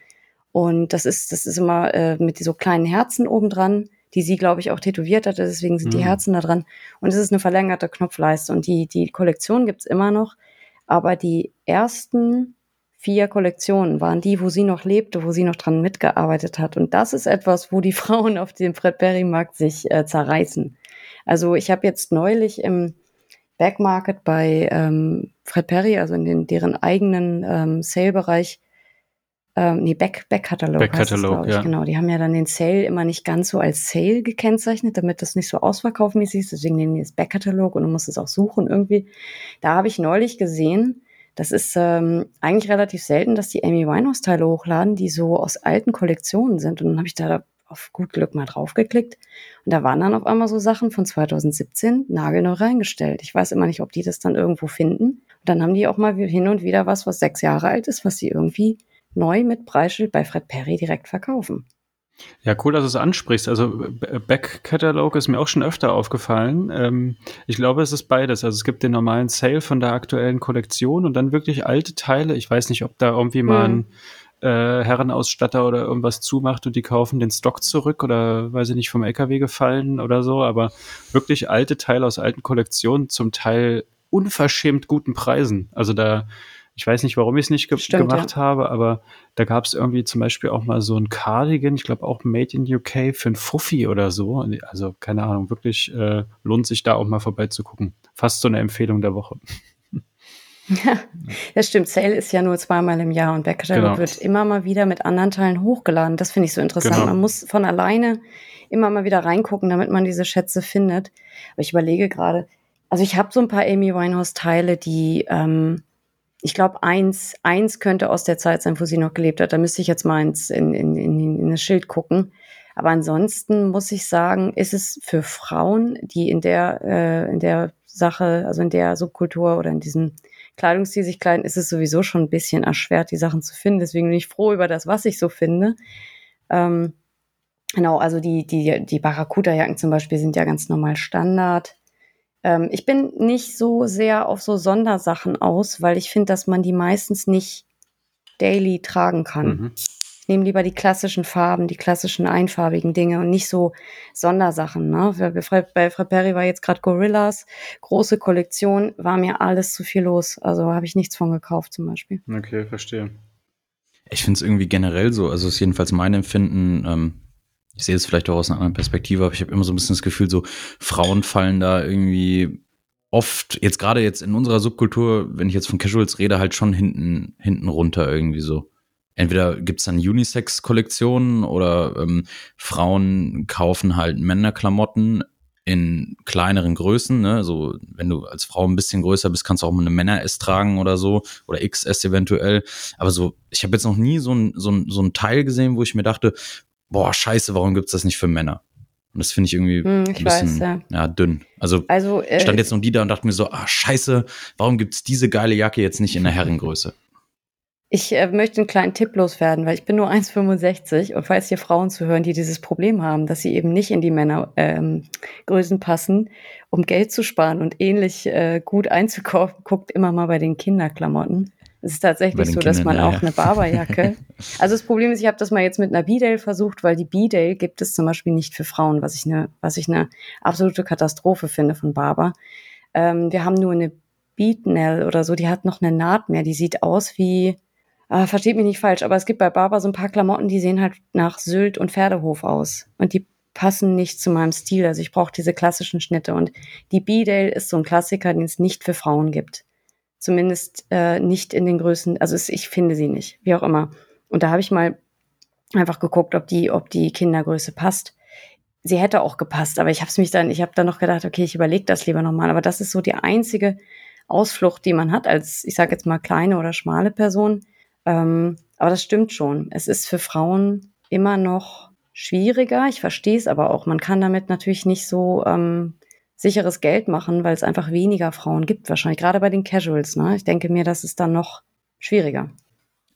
Und das ist, das ist immer äh, mit so kleinen Herzen obendran, die sie, glaube ich, auch tätowiert hatte, deswegen sind mhm. die Herzen da dran. Und es ist eine verlängerte Knopfleiste. Und die, die Kollektion gibt's immer noch. Aber die ersten vier Kollektionen waren die, wo sie noch lebte, wo sie noch dran mitgearbeitet hat. Und das ist etwas, wo die Frauen auf dem Fred Perry Markt sich äh, zerreißen. Also ich habe jetzt neulich im Backmarket bei ähm, Fred Perry, also in den, deren eigenen ähm, Sale-Bereich, ähm, nee, Back, Back-Katalog. Back-Katalog, ja. Genau, die haben ja dann den Sale immer nicht ganz so als Sale gekennzeichnet, damit das nicht so ausverkaufmäßig ist. Deswegen nehmen die das Back-Katalog und du musst es auch suchen irgendwie. Da habe ich neulich gesehen, das ist ähm, eigentlich relativ selten, dass die Amy Winehouse-Teile hochladen, die so aus alten Kollektionen sind. Und dann habe ich da auf gut Glück mal draufgeklickt. Und da waren dann auf einmal so Sachen von 2017 nagelneu reingestellt. Ich weiß immer nicht, ob die das dann irgendwo finden. Und dann haben die auch mal hin und wieder was, was sechs Jahre alt ist, was sie irgendwie neu mit Preisschild bei Fred Perry direkt verkaufen. Ja, cool, dass du es ansprichst. Also Back-Catalog ist mir auch schon öfter aufgefallen. Ähm, ich glaube, es ist beides. Also es gibt den normalen Sale von der aktuellen Kollektion und dann wirklich alte Teile. Ich weiß nicht, ob da irgendwie mal ein äh, Herrenausstatter oder irgendwas zumacht und die kaufen den Stock zurück oder weiß ich nicht, vom LKW gefallen oder so. Aber wirklich alte Teile aus alten Kollektionen, zum Teil unverschämt guten Preisen. Also da ich weiß nicht, warum ich es nicht ge Stimmt, gemacht ja. habe, aber da gab es irgendwie zum Beispiel auch mal so ein Cardigan, ich glaube auch Made in UK für ein Fuffi oder so. Also keine Ahnung, wirklich äh, lohnt sich da auch mal vorbeizugucken. Fast so eine Empfehlung der Woche. Ja, das stimmt. Sale ist ja nur zweimal im Jahr und Backcatalog genau. wird immer mal wieder mit anderen Teilen hochgeladen. Das finde ich so interessant. Genau. Man muss von alleine immer mal wieder reingucken, damit man diese Schätze findet. Aber ich überlege gerade, also ich habe so ein paar Amy Winehouse-Teile, die ähm, ich glaube, eins, eins könnte aus der Zeit sein, wo sie noch gelebt hat. Da müsste ich jetzt mal ins, in, in, in, in das Schild gucken. Aber ansonsten muss ich sagen, ist es für Frauen, die in der, äh, in der Sache, also in der Subkultur oder in diesem Kleidungsstil sich kleiden, ist es sowieso schon ein bisschen erschwert, die Sachen zu finden. Deswegen bin ich froh über das, was ich so finde. Ähm, genau, also die, die, die Barracuda-Jacken zum Beispiel sind ja ganz normal Standard. Ähm, ich bin nicht so sehr auf so Sondersachen aus, weil ich finde, dass man die meistens nicht daily tragen kann. Mhm. Ich nehme lieber die klassischen Farben, die klassischen einfarbigen Dinge und nicht so Sondersachen. Ne? Bei Frau Perry war jetzt gerade Gorillas, große Kollektion, war mir alles zu viel los. Also habe ich nichts von gekauft zum Beispiel. Okay, verstehe. Ich finde es irgendwie generell so, also ist jedenfalls mein Empfinden, ähm, ich sehe es vielleicht auch aus einer anderen Perspektive, aber ich habe immer so ein bisschen das Gefühl, so Frauen fallen da irgendwie oft, jetzt gerade jetzt in unserer Subkultur, wenn ich jetzt von Casuals rede, halt schon hinten, hinten runter irgendwie so. Entweder gibt's dann Unisex-Kollektionen oder ähm, Frauen kaufen halt Männerklamotten in kleineren Größen, ne? So, wenn du als Frau ein bisschen größer bist, kannst du auch mal eine Männer-S tragen oder so oder XS eventuell. Aber so, ich habe jetzt noch nie so ein, so, ein, so ein Teil gesehen, wo ich mir dachte, boah, scheiße, warum gibt's das nicht für Männer? Und das finde ich irgendwie hm, ich ein bisschen weiß, ja. ja. dünn. Also, also äh, stand jetzt noch die da und dachte mir so, ah, scheiße, warum gibt's diese geile Jacke jetzt nicht in der Herrengröße? Ich äh, möchte einen kleinen Tipp loswerden, weil ich bin nur 1,65 und falls hier Frauen zuhören, die dieses Problem haben, dass sie eben nicht in die Männergrößen ähm, passen, um Geld zu sparen und ähnlich äh, gut einzukaufen, guckt immer mal bei den Kinderklamotten. Es ist tatsächlich so, dass man auch ja. eine Barberjacke. also das Problem ist, ich habe das mal jetzt mit einer B-Dale versucht, weil die B-Dale gibt es zum Beispiel nicht für Frauen, was ich eine, was ich eine absolute Katastrophe finde von Barber. Ähm, wir haben nur eine Beatnell oder so, die hat noch eine Naht mehr, die sieht aus wie, äh, versteht mich nicht falsch, aber es gibt bei Barber so ein paar Klamotten, die sehen halt nach Sylt und Pferdehof aus. Und die passen nicht zu meinem Stil. Also ich brauche diese klassischen Schnitte. Und die B-Dale ist so ein Klassiker, den es nicht für Frauen gibt. Zumindest äh, nicht in den Größen, also es, ich finde sie nicht, wie auch immer. Und da habe ich mal einfach geguckt, ob die, ob die Kindergröße passt. Sie hätte auch gepasst, aber ich habe es mich dann, ich habe dann noch gedacht, okay, ich überlege das lieber nochmal. Aber das ist so die einzige Ausflucht, die man hat als, ich sage jetzt mal, kleine oder schmale Person. Ähm, aber das stimmt schon. Es ist für Frauen immer noch schwieriger. Ich verstehe es aber auch. Man kann damit natürlich nicht so ähm, sicheres Geld machen, weil es einfach weniger Frauen gibt, wahrscheinlich. Gerade bei den Casuals, ne? Ich denke mir, das ist dann noch schwieriger.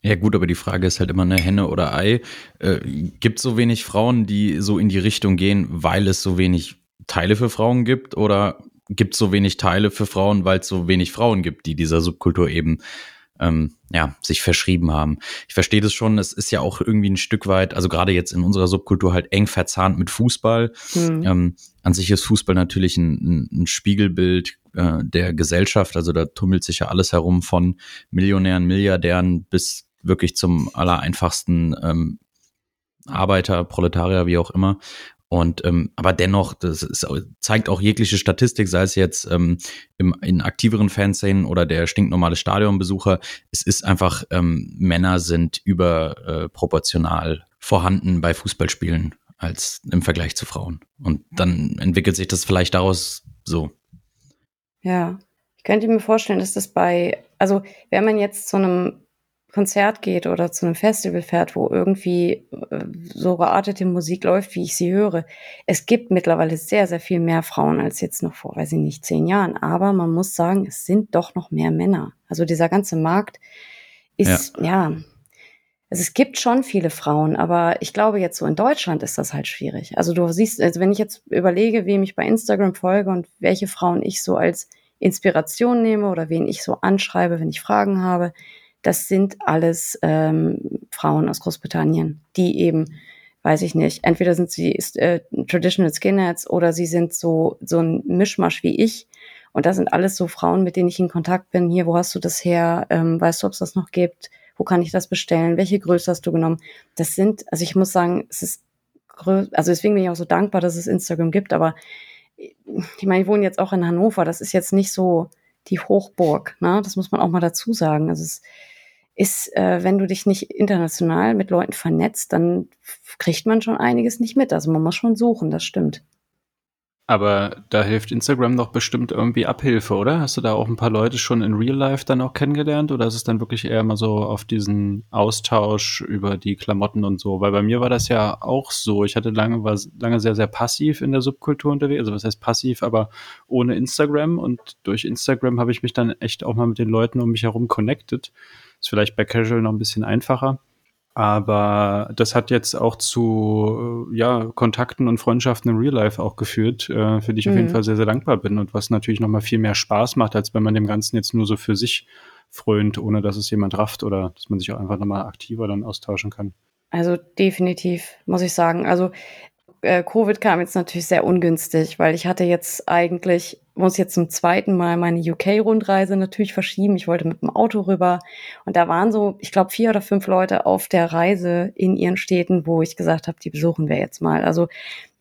Ja gut, aber die Frage ist halt immer eine Henne oder Ei. Äh, gibt so wenig Frauen, die so in die Richtung gehen, weil es so wenig Teile für Frauen gibt? Oder gibt es so wenig Teile für Frauen, weil es so wenig Frauen gibt, die dieser Subkultur eben ähm, ja, sich verschrieben haben. Ich verstehe das schon, es ist ja auch irgendwie ein Stück weit, also gerade jetzt in unserer Subkultur halt eng verzahnt mit Fußball. Mhm. Ähm, an sich ist Fußball natürlich ein, ein Spiegelbild äh, der Gesellschaft, also da tummelt sich ja alles herum von Millionären, Milliardären bis wirklich zum allereinfachsten ähm, Arbeiter, Proletarier, wie auch immer. Und ähm, aber dennoch, das ist, zeigt auch jegliche Statistik, sei es jetzt ähm, im, in aktiveren Fanszenen oder der stinknormale Stadionbesucher. Es ist einfach, ähm, Männer sind überproportional äh, vorhanden bei Fußballspielen als im Vergleich zu Frauen. Und dann entwickelt sich das vielleicht daraus so. Ja, ich könnte mir vorstellen, dass das bei, also wenn man jetzt zu einem Konzert geht oder zu einem Festival fährt, wo irgendwie äh, so geartete Musik läuft, wie ich sie höre. Es gibt mittlerweile sehr, sehr viel mehr Frauen als jetzt noch vor, weiß ich nicht, zehn Jahren. Aber man muss sagen, es sind doch noch mehr Männer. Also dieser ganze Markt ist, ja, ja also es gibt schon viele Frauen, aber ich glaube jetzt so in Deutschland ist das halt schwierig. Also du siehst, also wenn ich jetzt überlege, wem ich bei Instagram folge und welche Frauen ich so als Inspiration nehme oder wen ich so anschreibe, wenn ich Fragen habe, das sind alles ähm, Frauen aus Großbritannien, die eben, weiß ich nicht, entweder sind sie äh, Traditional Skinheads oder sie sind so, so ein Mischmasch wie ich. Und das sind alles so Frauen, mit denen ich in Kontakt bin. Hier, wo hast du das her? Ähm, weißt du, ob es das noch gibt? Wo kann ich das bestellen? Welche Größe hast du genommen? Das sind, also ich muss sagen, es ist, also deswegen bin ich auch so dankbar, dass es Instagram gibt, aber ich meine, ich wohne jetzt auch in Hannover, das ist jetzt nicht so die Hochburg, ne? Das muss man auch mal dazu sagen. Also es ist, äh, wenn du dich nicht international mit Leuten vernetzt, dann kriegt man schon einiges nicht mit. Also man muss schon suchen, das stimmt. Aber da hilft Instagram doch bestimmt irgendwie Abhilfe, oder? Hast du da auch ein paar Leute schon in Real Life dann auch kennengelernt? Oder ist es dann wirklich eher mal so auf diesen Austausch über die Klamotten und so? Weil bei mir war das ja auch so. Ich hatte lange, war lange sehr, sehr passiv in der Subkultur unterwegs. Also was heißt passiv, aber ohne Instagram. Und durch Instagram habe ich mich dann echt auch mal mit den Leuten um mich herum connected. Ist vielleicht bei Casual noch ein bisschen einfacher. Aber das hat jetzt auch zu äh, ja, Kontakten und Freundschaften in Real Life auch geführt, äh, für die ich mhm. auf jeden mhm. Fall sehr, sehr dankbar bin und was natürlich nochmal viel mehr Spaß macht, als wenn man dem Ganzen jetzt nur so für sich frönt, ohne dass es jemand rafft oder dass man sich auch einfach nochmal aktiver dann austauschen kann. Also definitiv, muss ich sagen. Also äh, Covid kam jetzt natürlich sehr ungünstig, weil ich hatte jetzt eigentlich muss jetzt zum zweiten Mal meine UK-Rundreise natürlich verschieben. Ich wollte mit dem Auto rüber. Und da waren so, ich glaube, vier oder fünf Leute auf der Reise in ihren Städten, wo ich gesagt habe, die besuchen wir jetzt mal. Also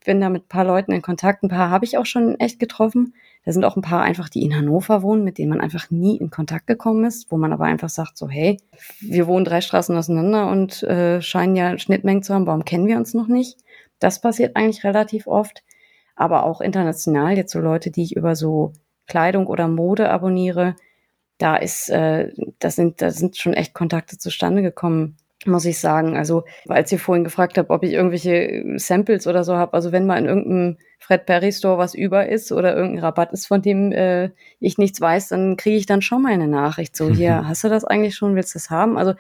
bin da mit ein paar Leuten in Kontakt. Ein paar habe ich auch schon echt getroffen. Da sind auch ein paar einfach, die in Hannover wohnen, mit denen man einfach nie in Kontakt gekommen ist, wo man aber einfach sagt, so, hey, wir wohnen drei Straßen auseinander und äh, scheinen ja Schnittmengen zu haben, warum kennen wir uns noch nicht? Das passiert eigentlich relativ oft aber auch international jetzt so Leute, die ich über so Kleidung oder Mode abonniere, da ist, äh, das sind, da sind schon echt Kontakte zustande gekommen, muss ich sagen. Also, als ihr vorhin gefragt habt, ob ich irgendwelche Samples oder so habe, also wenn mal in irgendeinem Fred Perry Store was über ist oder irgendein Rabatt ist, von dem äh, ich nichts weiß, dann kriege ich dann schon mal eine Nachricht. So, hier, hast du das eigentlich schon, willst du das haben? Also,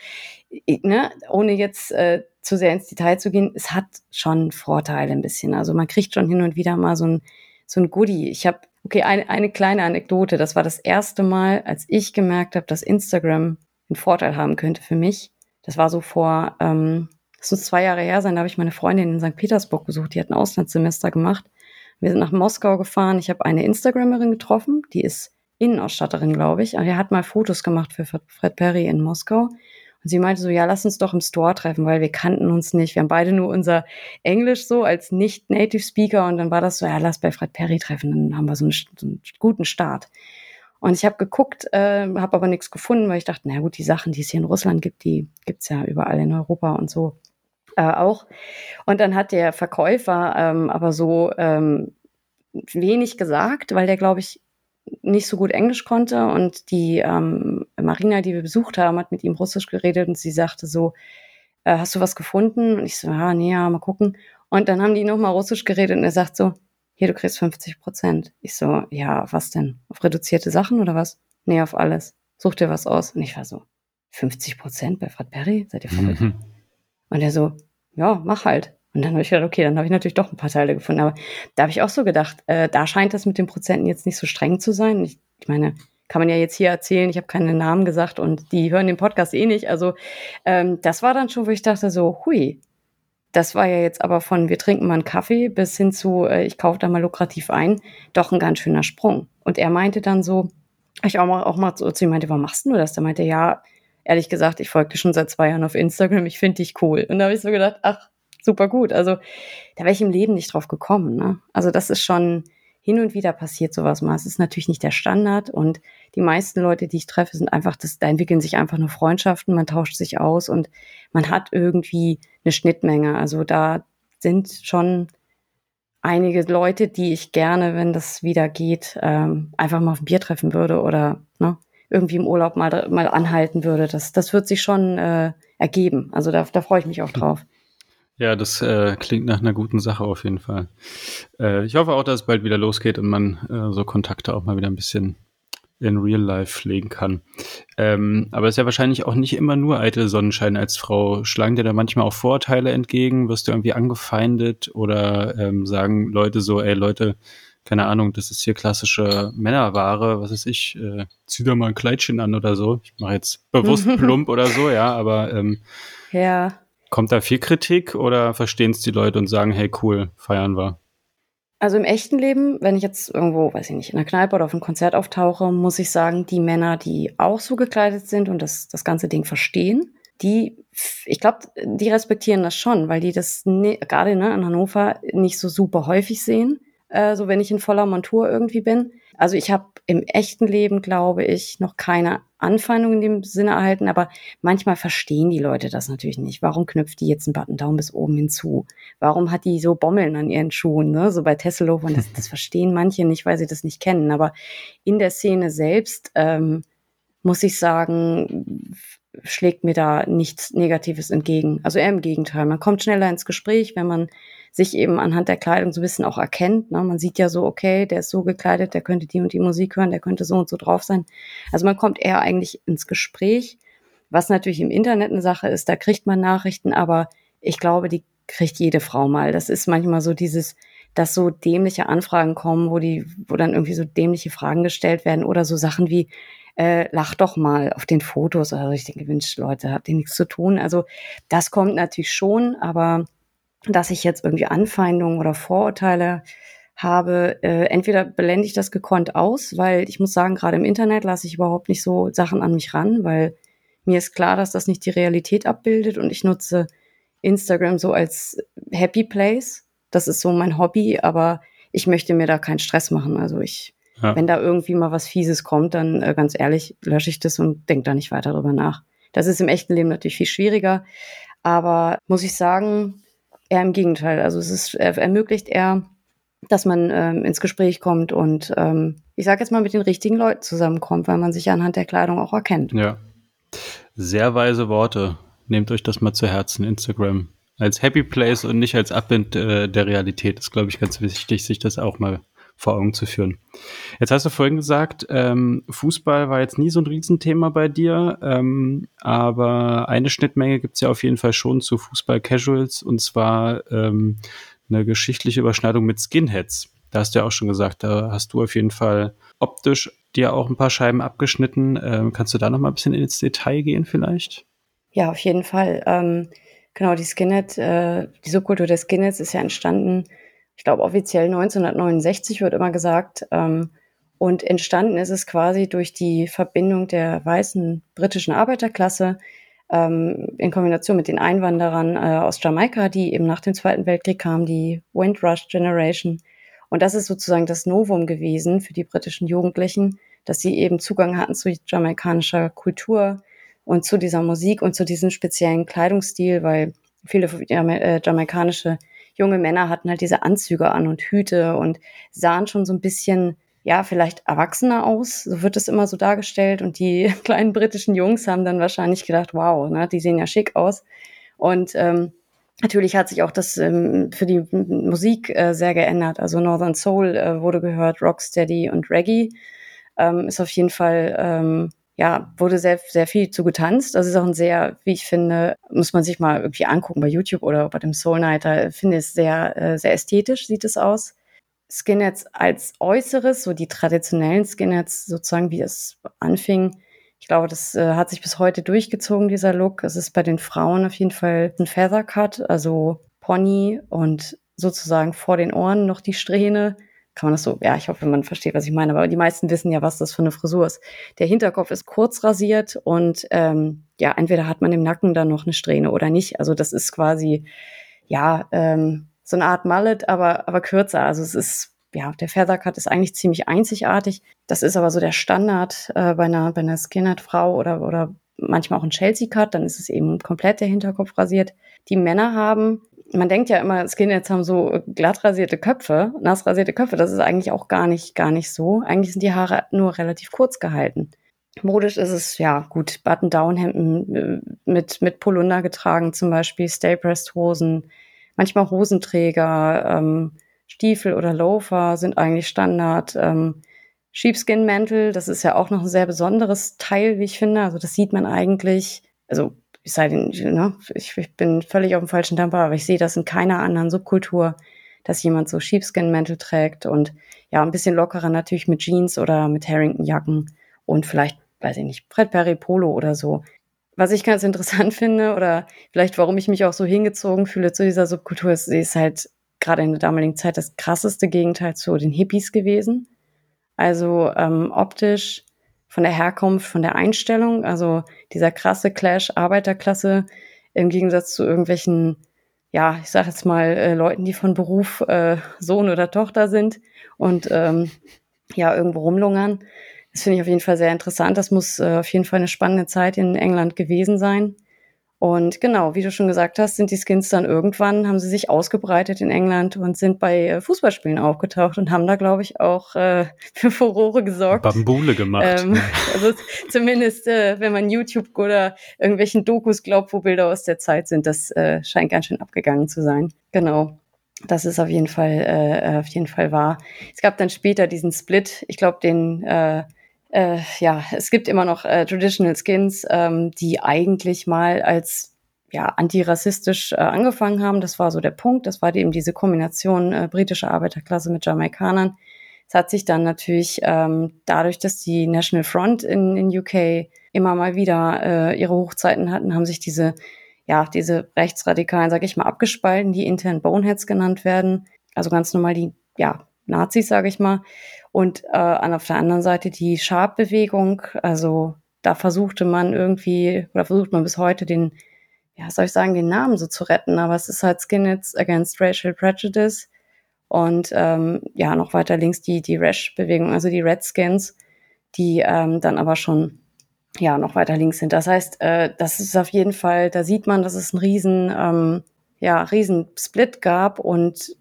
ich, ne, ohne jetzt äh, zu sehr ins Detail zu gehen, es hat schon Vorteile ein bisschen. Also man kriegt schon hin und wieder mal so ein, so ein Goodie. Ich habe, okay, eine, eine kleine Anekdote. Das war das erste Mal, als ich gemerkt habe, dass Instagram einen Vorteil haben könnte für mich. Das war so vor, ähm, das muss zwei Jahre her sein, da habe ich meine Freundin in St. Petersburg besucht. Die hat ein Auslandssemester gemacht. Wir sind nach Moskau gefahren. Ich habe eine Instagramerin getroffen, die ist Innenausstatterin, glaube ich. Und die hat mal Fotos gemacht für Fred Perry in Moskau. Und sie meinte so, ja, lass uns doch im Store treffen, weil wir kannten uns nicht. Wir haben beide nur unser Englisch so als nicht-Native Speaker und dann war das so, ja, lass bei Fred Perry treffen, dann haben wir so einen, so einen guten Start. Und ich habe geguckt, äh, habe aber nichts gefunden, weil ich dachte, na gut, die Sachen, die es hier in Russland gibt, die gibt's ja überall in Europa und so äh, auch. Und dann hat der Verkäufer ähm, aber so ähm, wenig gesagt, weil der, glaube ich, nicht so gut Englisch konnte und die ähm, Marina, die wir besucht haben, hat mit ihm Russisch geredet und sie sagte so, äh, hast du was gefunden? Und ich so, ja, nee, ja, mal gucken. Und dann haben die nochmal Russisch geredet und er sagt so, hier, du kriegst 50 Prozent. Ich so, ja, was denn? Auf reduzierte Sachen oder was? Nee, auf alles. Such dir was aus. Und ich war so, 50 Prozent bei Fred Perry? Seid ihr verrückt? Mhm. Und er so, ja, mach halt. Und dann habe ich gedacht, okay, dann habe ich natürlich doch ein paar Teile gefunden. Aber da habe ich auch so gedacht, äh, da scheint das mit den Prozenten jetzt nicht so streng zu sein. Ich, ich meine, kann man ja jetzt hier erzählen, ich habe keinen Namen gesagt und die hören den Podcast eh nicht. Also ähm, das war dann schon, wo ich dachte so, hui, das war ja jetzt aber von wir trinken mal einen Kaffee bis hin zu äh, ich kaufe da mal lukrativ ein, doch ein ganz schöner Sprung. Und er meinte dann so, ich auch mal, auch mal zu ihm meinte, warum machst du das? Der meinte, ja, ehrlich gesagt, ich folge schon seit zwei Jahren auf Instagram, ich finde dich cool. Und da habe ich so gedacht, ach, super gut. Also da wäre ich im Leben nicht drauf gekommen. Ne? Also das ist schon hin und wieder passiert sowas mal. Es ist natürlich nicht der Standard und die meisten Leute, die ich treffe, sind einfach, das, da entwickeln sich einfach nur Freundschaften, man tauscht sich aus und man hat irgendwie eine Schnittmenge. Also da sind schon einige Leute, die ich gerne, wenn das wieder geht, ähm, einfach mal auf ein Bier treffen würde oder ne, irgendwie im Urlaub mal, mal anhalten würde. Das, das wird sich schon äh, ergeben. Also da, da freue ich mich auch drauf. Ja, das äh, klingt nach einer guten Sache auf jeden Fall. Äh, ich hoffe auch, dass es bald wieder losgeht und man äh, so Kontakte auch mal wieder ein bisschen in Real Life pflegen kann. Ähm, aber es ist ja wahrscheinlich auch nicht immer nur eitel Sonnenschein als Frau. Schlagen dir da manchmal auch Vorurteile entgegen? Wirst du irgendwie angefeindet oder ähm, sagen Leute so, ey Leute, keine Ahnung, das ist hier klassische Männerware, was weiß ich, äh, zieh da mal ein Kleidchen an oder so. Ich mache jetzt bewusst plump oder so, ja, aber ähm, ja. Kommt da viel Kritik oder verstehen es die Leute und sagen, hey cool, feiern wir? Also im echten Leben, wenn ich jetzt irgendwo, weiß ich nicht, in einer Kneipe oder auf einem Konzert auftauche, muss ich sagen, die Männer, die auch so gekleidet sind und das, das ganze Ding verstehen, die, ich glaube, die respektieren das schon, weil die das ne, gerade ne, in Hannover nicht so super häufig sehen äh, so wenn ich in voller Montur irgendwie bin. Also ich habe im echten Leben, glaube ich, noch keine Anfeindung in dem Sinne erhalten, aber manchmal verstehen die Leute das natürlich nicht. Warum knüpft die jetzt einen Button Down bis oben hinzu? Warum hat die so Bommeln an ihren Schuhen, ne? so bei Tesselhofer? Das, das verstehen manche nicht, weil sie das nicht kennen. Aber in der Szene selbst ähm, muss ich sagen, schlägt mir da nichts Negatives entgegen. Also eher im Gegenteil. Man kommt schneller ins Gespräch, wenn man sich eben anhand der Kleidung so ein bisschen auch erkennt. Ne? Man sieht ja so, okay, der ist so gekleidet, der könnte die und die Musik hören, der könnte so und so drauf sein. Also man kommt eher eigentlich ins Gespräch, was natürlich im Internet eine Sache ist, da kriegt man Nachrichten, aber ich glaube, die kriegt jede Frau mal. Das ist manchmal so dieses, dass so dämliche Anfragen kommen, wo die, wo dann irgendwie so dämliche Fragen gestellt werden oder so Sachen wie, äh, lach doch mal auf den Fotos. Also ich denke, Mensch, Leute, habt ihr nichts zu tun? Also das kommt natürlich schon, aber dass ich jetzt irgendwie Anfeindungen oder Vorurteile habe, äh, entweder blende ich das gekonnt aus, weil ich muss sagen, gerade im Internet lasse ich überhaupt nicht so Sachen an mich ran, weil mir ist klar, dass das nicht die Realität abbildet und ich nutze Instagram so als Happy Place. Das ist so mein Hobby, aber ich möchte mir da keinen Stress machen. Also ich, ja. wenn da irgendwie mal was Fieses kommt, dann äh, ganz ehrlich lösche ich das und denke da nicht weiter drüber nach. Das ist im echten Leben natürlich viel schwieriger, aber muss ich sagen, Eher im Gegenteil. Also es ist, ermöglicht eher, dass man ähm, ins Gespräch kommt und ähm, ich sage jetzt mal mit den richtigen Leuten zusammenkommt, weil man sich anhand der Kleidung auch erkennt. Ja. Sehr weise Worte. Nehmt euch das mal zu Herzen, Instagram. Als Happy Place und nicht als Abbild äh, der Realität. Ist, glaube ich, ganz wichtig, sich das auch mal vor Augen zu führen. Jetzt hast du vorhin gesagt, ähm, Fußball war jetzt nie so ein Riesenthema bei dir, ähm, aber eine Schnittmenge gibt's ja auf jeden Fall schon zu Fußball-Casuals und zwar ähm, eine geschichtliche Überschneidung mit Skinheads. Da hast du ja auch schon gesagt, da hast du auf jeden Fall optisch dir auch ein paar Scheiben abgeschnitten. Ähm, kannst du da noch mal ein bisschen ins Detail gehen vielleicht? Ja, auf jeden Fall. Ähm, genau, die Skinhead, äh, die Subkultur der Skinheads ist ja entstanden ich glaube offiziell 1969 wird immer gesagt. Ähm, und entstanden ist es quasi durch die Verbindung der weißen britischen Arbeiterklasse ähm, in Kombination mit den Einwanderern äh, aus Jamaika, die eben nach dem Zweiten Weltkrieg kamen, die Windrush Generation. Und das ist sozusagen das Novum gewesen für die britischen Jugendlichen, dass sie eben Zugang hatten zu jamaikanischer Kultur und zu dieser Musik und zu diesem speziellen Kleidungsstil, weil viele äh, jamaikanische junge Männer hatten halt diese Anzüge an und Hüte und sahen schon so ein bisschen, ja, vielleicht erwachsener aus. So wird es immer so dargestellt. Und die kleinen britischen Jungs haben dann wahrscheinlich gedacht, wow, ne, die sehen ja schick aus. Und ähm, Natürlich hat sich auch das ähm, für die Musik äh, sehr geändert. Also Northern Soul äh, wurde gehört, Rocksteady und Reggae ähm, ist auf jeden Fall ähm, ja, wurde sehr, sehr viel zu getanzt. Das ist auch ein sehr, wie ich finde, muss man sich mal irgendwie angucken bei YouTube oder bei dem Soul Night. Da finde es sehr, äh, sehr ästhetisch, sieht es aus. Skinheads als Äußeres, so die traditionellen Skinheads, sozusagen wie es anfing. Ich glaube, das äh, hat sich bis heute durchgezogen, dieser Look. Es ist bei den Frauen auf jeden Fall ein Feather Cut, also Pony und sozusagen vor den Ohren noch die Strähne kann man das so, ja, ich hoffe, man versteht, was ich meine, aber die meisten wissen ja, was das für eine Frisur ist. Der Hinterkopf ist kurz rasiert und ähm, ja, entweder hat man im Nacken dann noch eine Strähne oder nicht. Also das ist quasi, ja, ähm, so eine Art Mallet, aber, aber kürzer. Also es ist, ja, der Feathercut ist eigentlich ziemlich einzigartig. Das ist aber so der Standard äh, bei einer, bei einer Skinhead-Frau oder, oder manchmal auch ein Chelsea-Cut, dann ist es eben komplett der Hinterkopf rasiert. Die Männer haben man denkt ja immer, Skinheads haben so glatt rasierte Köpfe, nass rasierte Köpfe. Das ist eigentlich auch gar nicht, gar nicht so. Eigentlich sind die Haare nur relativ kurz gehalten. Modisch ist es, ja, gut, Button-Down-Hemden äh, mit, mit Polunder getragen, zum Beispiel Stay-Pressed-Hosen, manchmal Hosenträger, ähm, Stiefel oder Loafer sind eigentlich Standard. Ähm, Sheepskin-Mäntel, das ist ja auch noch ein sehr besonderes Teil, wie ich finde. Also das sieht man eigentlich, also ich sei denn, ne, ich, ich bin völlig auf dem falschen Dampfer, aber ich sehe das in keiner anderen Subkultur, dass jemand so Sheepskin-Mäntel trägt und ja, ein bisschen lockerer natürlich mit Jeans oder mit Harrington-Jacken und vielleicht, weiß ich nicht, Fred Perry Polo oder so. Was ich ganz interessant finde oder vielleicht warum ich mich auch so hingezogen fühle zu dieser Subkultur, ist, sie ist halt gerade in der damaligen Zeit das krasseste Gegenteil zu den Hippies gewesen. Also ähm, optisch, von der Herkunft, von der Einstellung, also dieser krasse Clash Arbeiterklasse im Gegensatz zu irgendwelchen, ja, ich sage jetzt mal, äh, Leuten, die von Beruf äh, Sohn oder Tochter sind und ähm, ja, irgendwo rumlungern. Das finde ich auf jeden Fall sehr interessant. Das muss äh, auf jeden Fall eine spannende Zeit in England gewesen sein. Und genau, wie du schon gesagt hast, sind die Skins dann irgendwann, haben sie sich ausgebreitet in England und sind bei äh, Fußballspielen aufgetaucht und haben da, glaube ich, auch äh, für Furore gesorgt. Bambule gemacht. Ähm, also zumindest, äh, wenn man YouTube oder irgendwelchen Dokus glaubt, wo Bilder aus der Zeit sind, das äh, scheint ganz schön abgegangen zu sein. Genau. Das ist auf jeden Fall, äh, auf jeden Fall wahr. Es gab dann später diesen Split, ich glaube, den äh, ja, es gibt immer noch äh, Traditional Skins, ähm, die eigentlich mal als ja, antirassistisch äh, angefangen haben. Das war so der Punkt. Das war eben diese Kombination äh, britischer Arbeiterklasse mit Jamaikanern. Es hat sich dann natürlich ähm, dadurch, dass die National Front in, in UK immer mal wieder äh, ihre Hochzeiten hatten, haben sich diese, ja, diese Rechtsradikalen, sage ich mal, abgespalten, die intern Boneheads genannt werden. Also ganz normal die, ja, Nazis, sage ich mal. Und äh, auf der anderen Seite die Sharp-Bewegung, also da versuchte man irgendwie, oder versucht man bis heute den, ja, soll ich sagen, den Namen so zu retten, aber es ist halt Skinheads Against Racial Prejudice und ähm, ja, noch weiter links die, die Rash-Bewegung, also die Redskins, die ähm, dann aber schon ja noch weiter links sind. Das heißt, äh, das ist auf jeden Fall, da sieht man, dass es einen riesen, ähm, ja, riesen Split gab und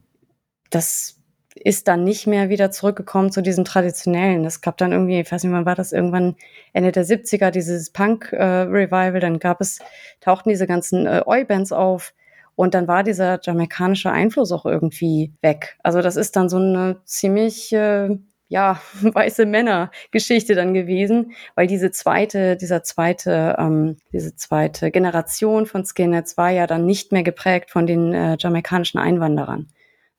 das ist dann nicht mehr wieder zurückgekommen zu diesem traditionellen. Es gab dann irgendwie, ich weiß nicht, wann war das, irgendwann Ende der 70er, dieses Punk-Revival, äh, dann gab es, tauchten diese ganzen äh, Oi-Bands auf und dann war dieser jamaikanische Einfluss auch irgendwie weg. Also das ist dann so eine ziemlich, äh, ja, weiße Männer-Geschichte dann gewesen, weil diese zweite, dieser zweite, ähm, diese zweite Generation von Skinheads war ja dann nicht mehr geprägt von den äh, jamaikanischen Einwanderern.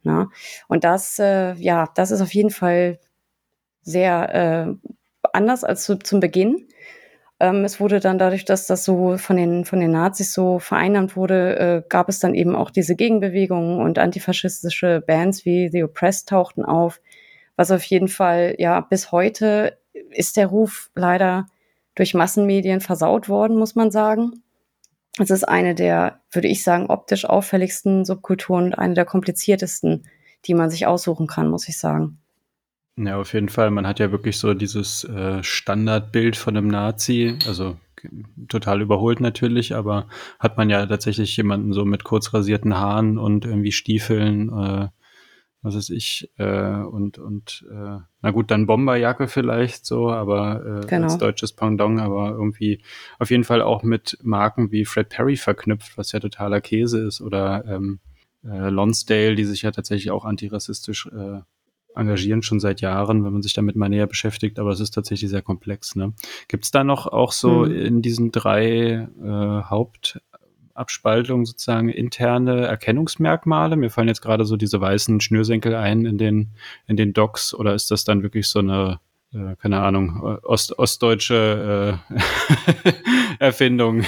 Ne? Und das, äh, ja, das ist auf jeden Fall sehr äh, anders als zu, zum Beginn. Ähm, es wurde dann dadurch, dass das so von den, von den Nazis so vereinnahmt wurde, äh, gab es dann eben auch diese Gegenbewegungen und antifaschistische Bands wie The Oppressed tauchten auf. Was auf jeden Fall, ja, bis heute ist der Ruf leider durch Massenmedien versaut worden, muss man sagen. Es ist eine der, würde ich sagen, optisch auffälligsten Subkulturen und eine der kompliziertesten, die man sich aussuchen kann, muss ich sagen. Ja, auf jeden Fall. Man hat ja wirklich so dieses äh, Standardbild von einem Nazi, also total überholt natürlich, aber hat man ja tatsächlich jemanden so mit kurz rasierten Haaren und irgendwie Stiefeln, äh, was weiß ich, äh, und, und äh, na gut, dann Bomberjacke vielleicht so, aber äh, genau. als deutsches Pendant, aber irgendwie auf jeden Fall auch mit Marken wie Fred Perry verknüpft, was ja totaler Käse ist, oder ähm, äh, Lonsdale, die sich ja tatsächlich auch antirassistisch äh, engagieren schon seit Jahren, wenn man sich damit mal näher beschäftigt, aber es ist tatsächlich sehr komplex. Ne? Gibt es da noch auch so hm. in diesen drei äh, Haupt Abspaltung sozusagen interne Erkennungsmerkmale? Mir fallen jetzt gerade so diese weißen Schnürsenkel ein in den, in den Docks oder ist das dann wirklich so eine, äh, keine Ahnung, Ost, ostdeutsche äh, Erfindung?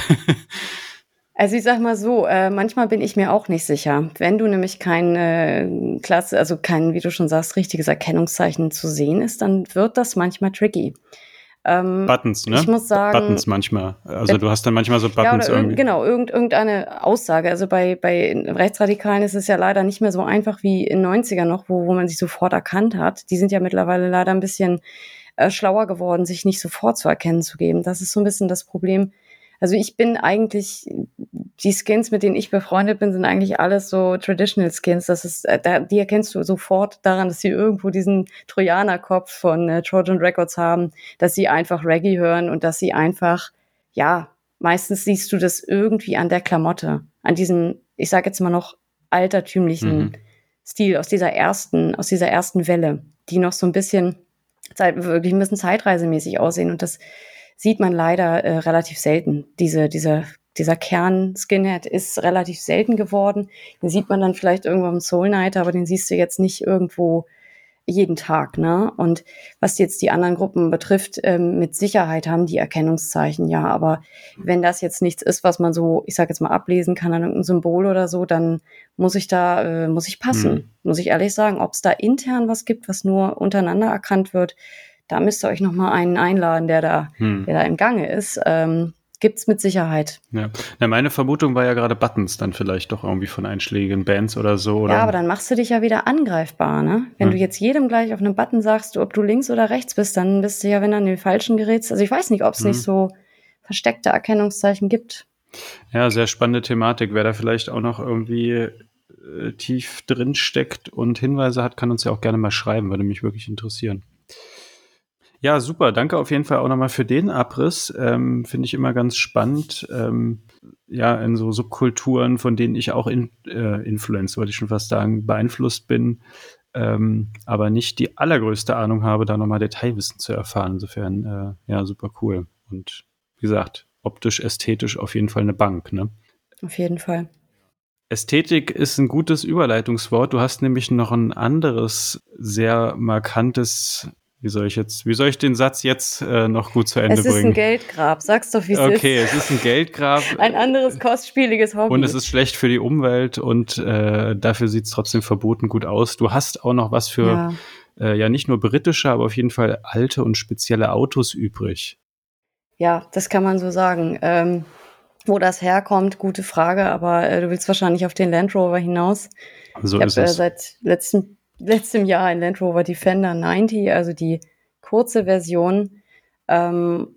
Also ich sag mal so, äh, manchmal bin ich mir auch nicht sicher. Wenn du nämlich kein äh, Klasse, also kein, wie du schon sagst, richtiges Erkennungszeichen zu sehen ist, dann wird das manchmal tricky. Ähm, Buttons, ne? Ich muss sagen. Buttons manchmal. Also du hast dann manchmal so Buttons ja, irgendwie. Genau, irgend, irgendeine Aussage. Also bei, bei Rechtsradikalen ist es ja leider nicht mehr so einfach wie in 90er noch, wo, wo man sich sofort erkannt hat. Die sind ja mittlerweile leider ein bisschen äh, schlauer geworden, sich nicht sofort zu erkennen zu geben. Das ist so ein bisschen das Problem. Also ich bin eigentlich die Skins, mit denen ich befreundet bin, sind eigentlich alles so Traditional Skins. Das ist, äh, die erkennst du sofort daran, dass sie irgendwo diesen Trojanerkopf von äh, Trojan Records haben, dass sie einfach Reggae hören und dass sie einfach, ja, meistens siehst du das irgendwie an der Klamotte, an diesem, ich sage jetzt mal noch altertümlichen mhm. Stil aus dieser ersten, aus dieser ersten Welle, die noch so ein bisschen wirklich ein bisschen zeitreisemäßig aussehen. Und das sieht man leider äh, relativ selten. Diese, diese, dieser Kern-Skinhead ist relativ selten geworden. Den sieht man dann vielleicht irgendwo im Soul Night, aber den siehst du jetzt nicht irgendwo jeden Tag, ne? Und was jetzt die anderen Gruppen betrifft, ähm, mit Sicherheit haben die Erkennungszeichen, ja. Aber wenn das jetzt nichts ist, was man so, ich sage jetzt mal, ablesen kann an irgendeinem Symbol oder so, dann muss ich da, äh, muss ich passen, hm. muss ich ehrlich sagen. Ob es da intern was gibt, was nur untereinander erkannt wird, da müsst ihr euch noch mal einen einladen, der da, hm. der da im Gange ist. Ähm, gibt's mit Sicherheit. Ja. ja, meine Vermutung war ja gerade Buttons dann vielleicht doch irgendwie von einschlägigen Bands oder so. Oder? Ja, aber dann machst du dich ja wieder angreifbar, ne? Wenn ja. du jetzt jedem gleich auf einem Button sagst, ob du links oder rechts bist, dann bist du ja, wenn du an den falschen gerätst. Also ich weiß nicht, ob es mhm. nicht so versteckte Erkennungszeichen gibt. Ja, sehr spannende Thematik. Wer da vielleicht auch noch irgendwie äh, tief drin steckt und Hinweise hat, kann uns ja auch gerne mal schreiben, würde mich wirklich interessieren. Ja, super. Danke auf jeden Fall auch nochmal für den Abriss. Ähm, Finde ich immer ganz spannend. Ähm, ja, in so Subkulturen, von denen ich auch in, äh, Influence, wollte ich schon fast sagen, beeinflusst bin, ähm, aber nicht die allergrößte Ahnung habe, da nochmal Detailwissen zu erfahren. Insofern, äh, ja, super cool. Und wie gesagt, optisch, ästhetisch auf jeden Fall eine Bank, ne? Auf jeden Fall. Ästhetik ist ein gutes Überleitungswort. Du hast nämlich noch ein anderes sehr markantes wie soll ich jetzt, wie soll ich den Satz jetzt äh, noch gut zu Ende bringen? Es ist ein Geldgrab, sag's doch, wie es okay, ist. Okay, es ist ein Geldgrab. ein anderes kostspieliges Hobby. Und es ist schlecht für die Umwelt und äh, dafür sieht's trotzdem verboten gut aus. Du hast auch noch was für ja. Äh, ja nicht nur britische, aber auf jeden Fall alte und spezielle Autos übrig. Ja, das kann man so sagen. Ähm, wo das herkommt, gute Frage, aber äh, du willst wahrscheinlich auf den Land Rover hinaus. So ich habe äh, seit letzten letztem Jahr ein Land Rover Defender 90, also die kurze Version ähm,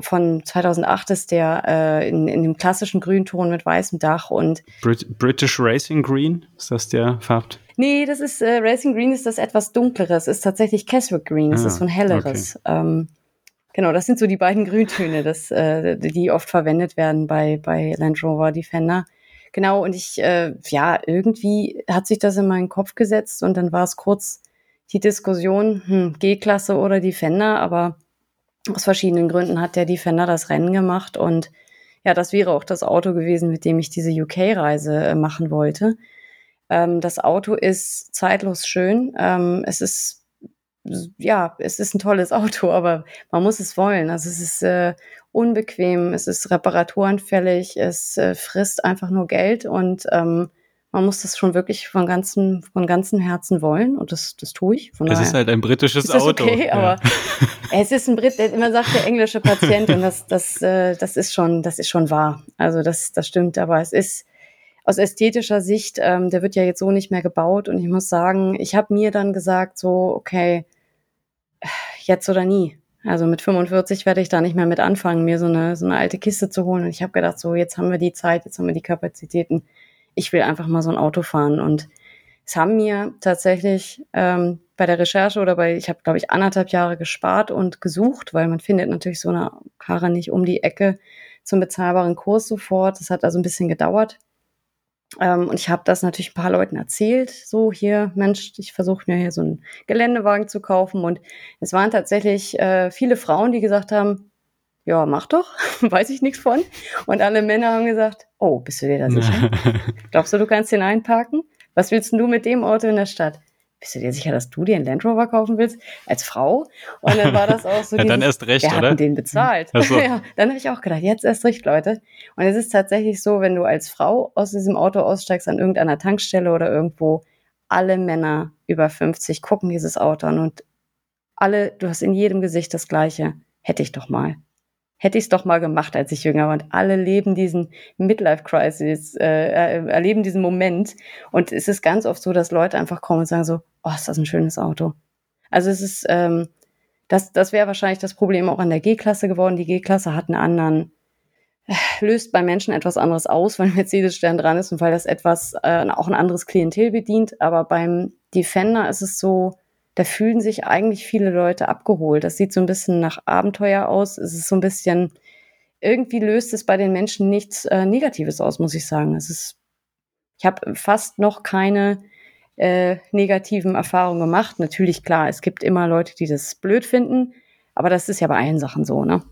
von 2008 ist der äh, in, in dem klassischen Grünton mit weißem Dach und Brit British Racing Green ist das der Farb? Nee, das ist äh, Racing Green ist das etwas dunkleres, ist tatsächlich Keswick Green, das ah, ist so ein helleres. Okay. Ähm, genau, das sind so die beiden Grüntöne, das, äh, die oft verwendet werden bei bei Land Rover Defender. Genau, und ich, äh, ja, irgendwie hat sich das in meinen Kopf gesetzt und dann war es kurz die Diskussion, hm, G-Klasse oder Defender, aber aus verschiedenen Gründen hat der Defender das Rennen gemacht und ja, das wäre auch das Auto gewesen, mit dem ich diese UK-Reise äh, machen wollte. Ähm, das Auto ist zeitlos schön. Ähm, es ist ja, es ist ein tolles Auto, aber man muss es wollen. Also es ist äh, unbequem, es ist reparaturanfällig, es äh, frisst einfach nur Geld und ähm, man muss das schon wirklich von ganzem, von ganzem Herzen wollen und das, das tue ich. Von es ist halt ein britisches ist Auto. Okay, ja. aber es ist ein Brit, immer sagt der englische Patient und das, das, äh, das ist schon, das ist schon wahr. Also das, das stimmt, aber es ist aus ästhetischer Sicht, ähm, der wird ja jetzt so nicht mehr gebaut und ich muss sagen, ich habe mir dann gesagt, so, okay, jetzt oder nie. Also mit 45 werde ich da nicht mehr mit anfangen, mir so eine, so eine alte Kiste zu holen. Und ich habe gedacht, so jetzt haben wir die Zeit, jetzt haben wir die Kapazitäten. Ich will einfach mal so ein Auto fahren. Und es haben mir tatsächlich ähm, bei der Recherche oder bei, ich habe, glaube ich, anderthalb Jahre gespart und gesucht, weil man findet natürlich so eine Karre nicht um die Ecke zum bezahlbaren Kurs sofort. Das hat also ein bisschen gedauert. Ähm, und ich habe das natürlich ein paar Leuten erzählt, so hier, Mensch, ich versuche mir hier so einen Geländewagen zu kaufen. Und es waren tatsächlich äh, viele Frauen, die gesagt haben, ja, mach doch, weiß ich nichts von. Und alle Männer haben gesagt, oh, bist du dir da sicher? Glaubst du, du kannst den einparken? Was willst du mit dem Auto in der Stadt? Bist du dir sicher, dass du dir einen Land Rover kaufen willst als Frau? Und dann war das auch so. ja, dieses, dann erst recht, wer oder? Den bezahlt. So. ja, dann habe ich auch gedacht, jetzt erst recht, Leute. Und es ist tatsächlich so, wenn du als Frau aus diesem Auto aussteigst an irgendeiner Tankstelle oder irgendwo, alle Männer über 50 gucken dieses Auto an und alle, du hast in jedem Gesicht das Gleiche. Hätte ich doch mal hätte ich es doch mal gemacht, als ich jünger war. Und alle leben diesen Midlife-Crisis, äh, erleben diesen Moment. Und es ist ganz oft so, dass Leute einfach kommen und sagen so, oh, ist das ein schönes Auto. Also es ist, ähm, das, das wäre wahrscheinlich das Problem auch an der G-Klasse geworden. Die G-Klasse hat einen anderen, äh, löst bei Menschen etwas anderes aus, weil Mercedes-Stern dran ist und weil das etwas, äh, auch ein anderes Klientel bedient. Aber beim Defender ist es so, da fühlen sich eigentlich viele Leute abgeholt. Das sieht so ein bisschen nach Abenteuer aus. Es ist so ein bisschen, irgendwie löst es bei den Menschen nichts äh, Negatives aus, muss ich sagen. Es ist, ich habe fast noch keine äh, negativen Erfahrungen gemacht. Natürlich, klar, es gibt immer Leute, die das blöd finden, aber das ist ja bei allen Sachen so, ne?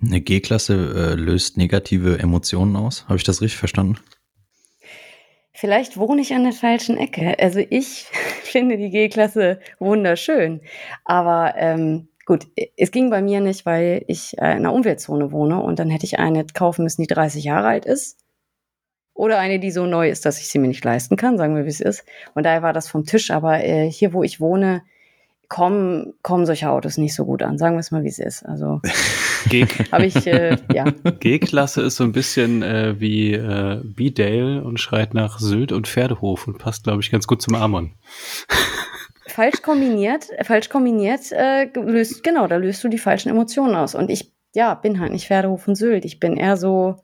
Eine G-Klasse äh, löst negative Emotionen aus. Habe ich das richtig verstanden? Vielleicht wohne ich an der falschen Ecke. Also ich finde die G-Klasse wunderschön. Aber ähm, gut, es ging bei mir nicht, weil ich äh, in einer Umweltzone wohne und dann hätte ich eine kaufen müssen, die 30 Jahre alt ist. Oder eine, die so neu ist, dass ich sie mir nicht leisten kann, sagen wir, wie es ist. Und daher war das vom Tisch. Aber äh, hier, wo ich wohne, kommen, kommen solche Autos nicht so gut an. Sagen wir es mal, wie es ist. Also habe ich, äh, ja. G-Klasse ist so ein bisschen äh, wie äh, B-Dale und schreit nach Sylt und Pferdehof und passt, glaube ich, ganz gut zum Amon. falsch kombiniert, falsch kombiniert, äh, löst, genau, da löst du die falschen Emotionen aus. Und ich, ja, bin halt nicht Pferdehof und Sylt. Ich bin eher so,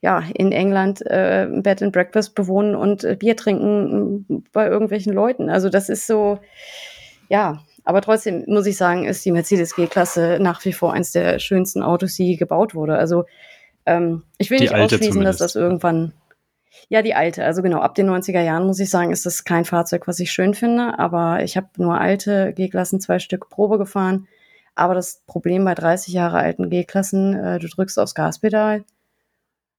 ja, in England äh, Bed and Breakfast bewohnen und äh, Bier trinken bei irgendwelchen Leuten. Also das ist so, ja, aber trotzdem muss ich sagen, ist die Mercedes G-Klasse nach wie vor eines der schönsten Autos, die gebaut wurde. Also ähm, ich will die nicht ausschließen, zumindest. dass das irgendwann, ja, die alte, also genau, ab den 90er Jahren muss ich sagen, ist das kein Fahrzeug, was ich schön finde. Aber ich habe nur alte G-Klassen, zwei Stück Probe gefahren. Aber das Problem bei 30 Jahre alten G-Klassen, äh, du drückst aufs Gaspedal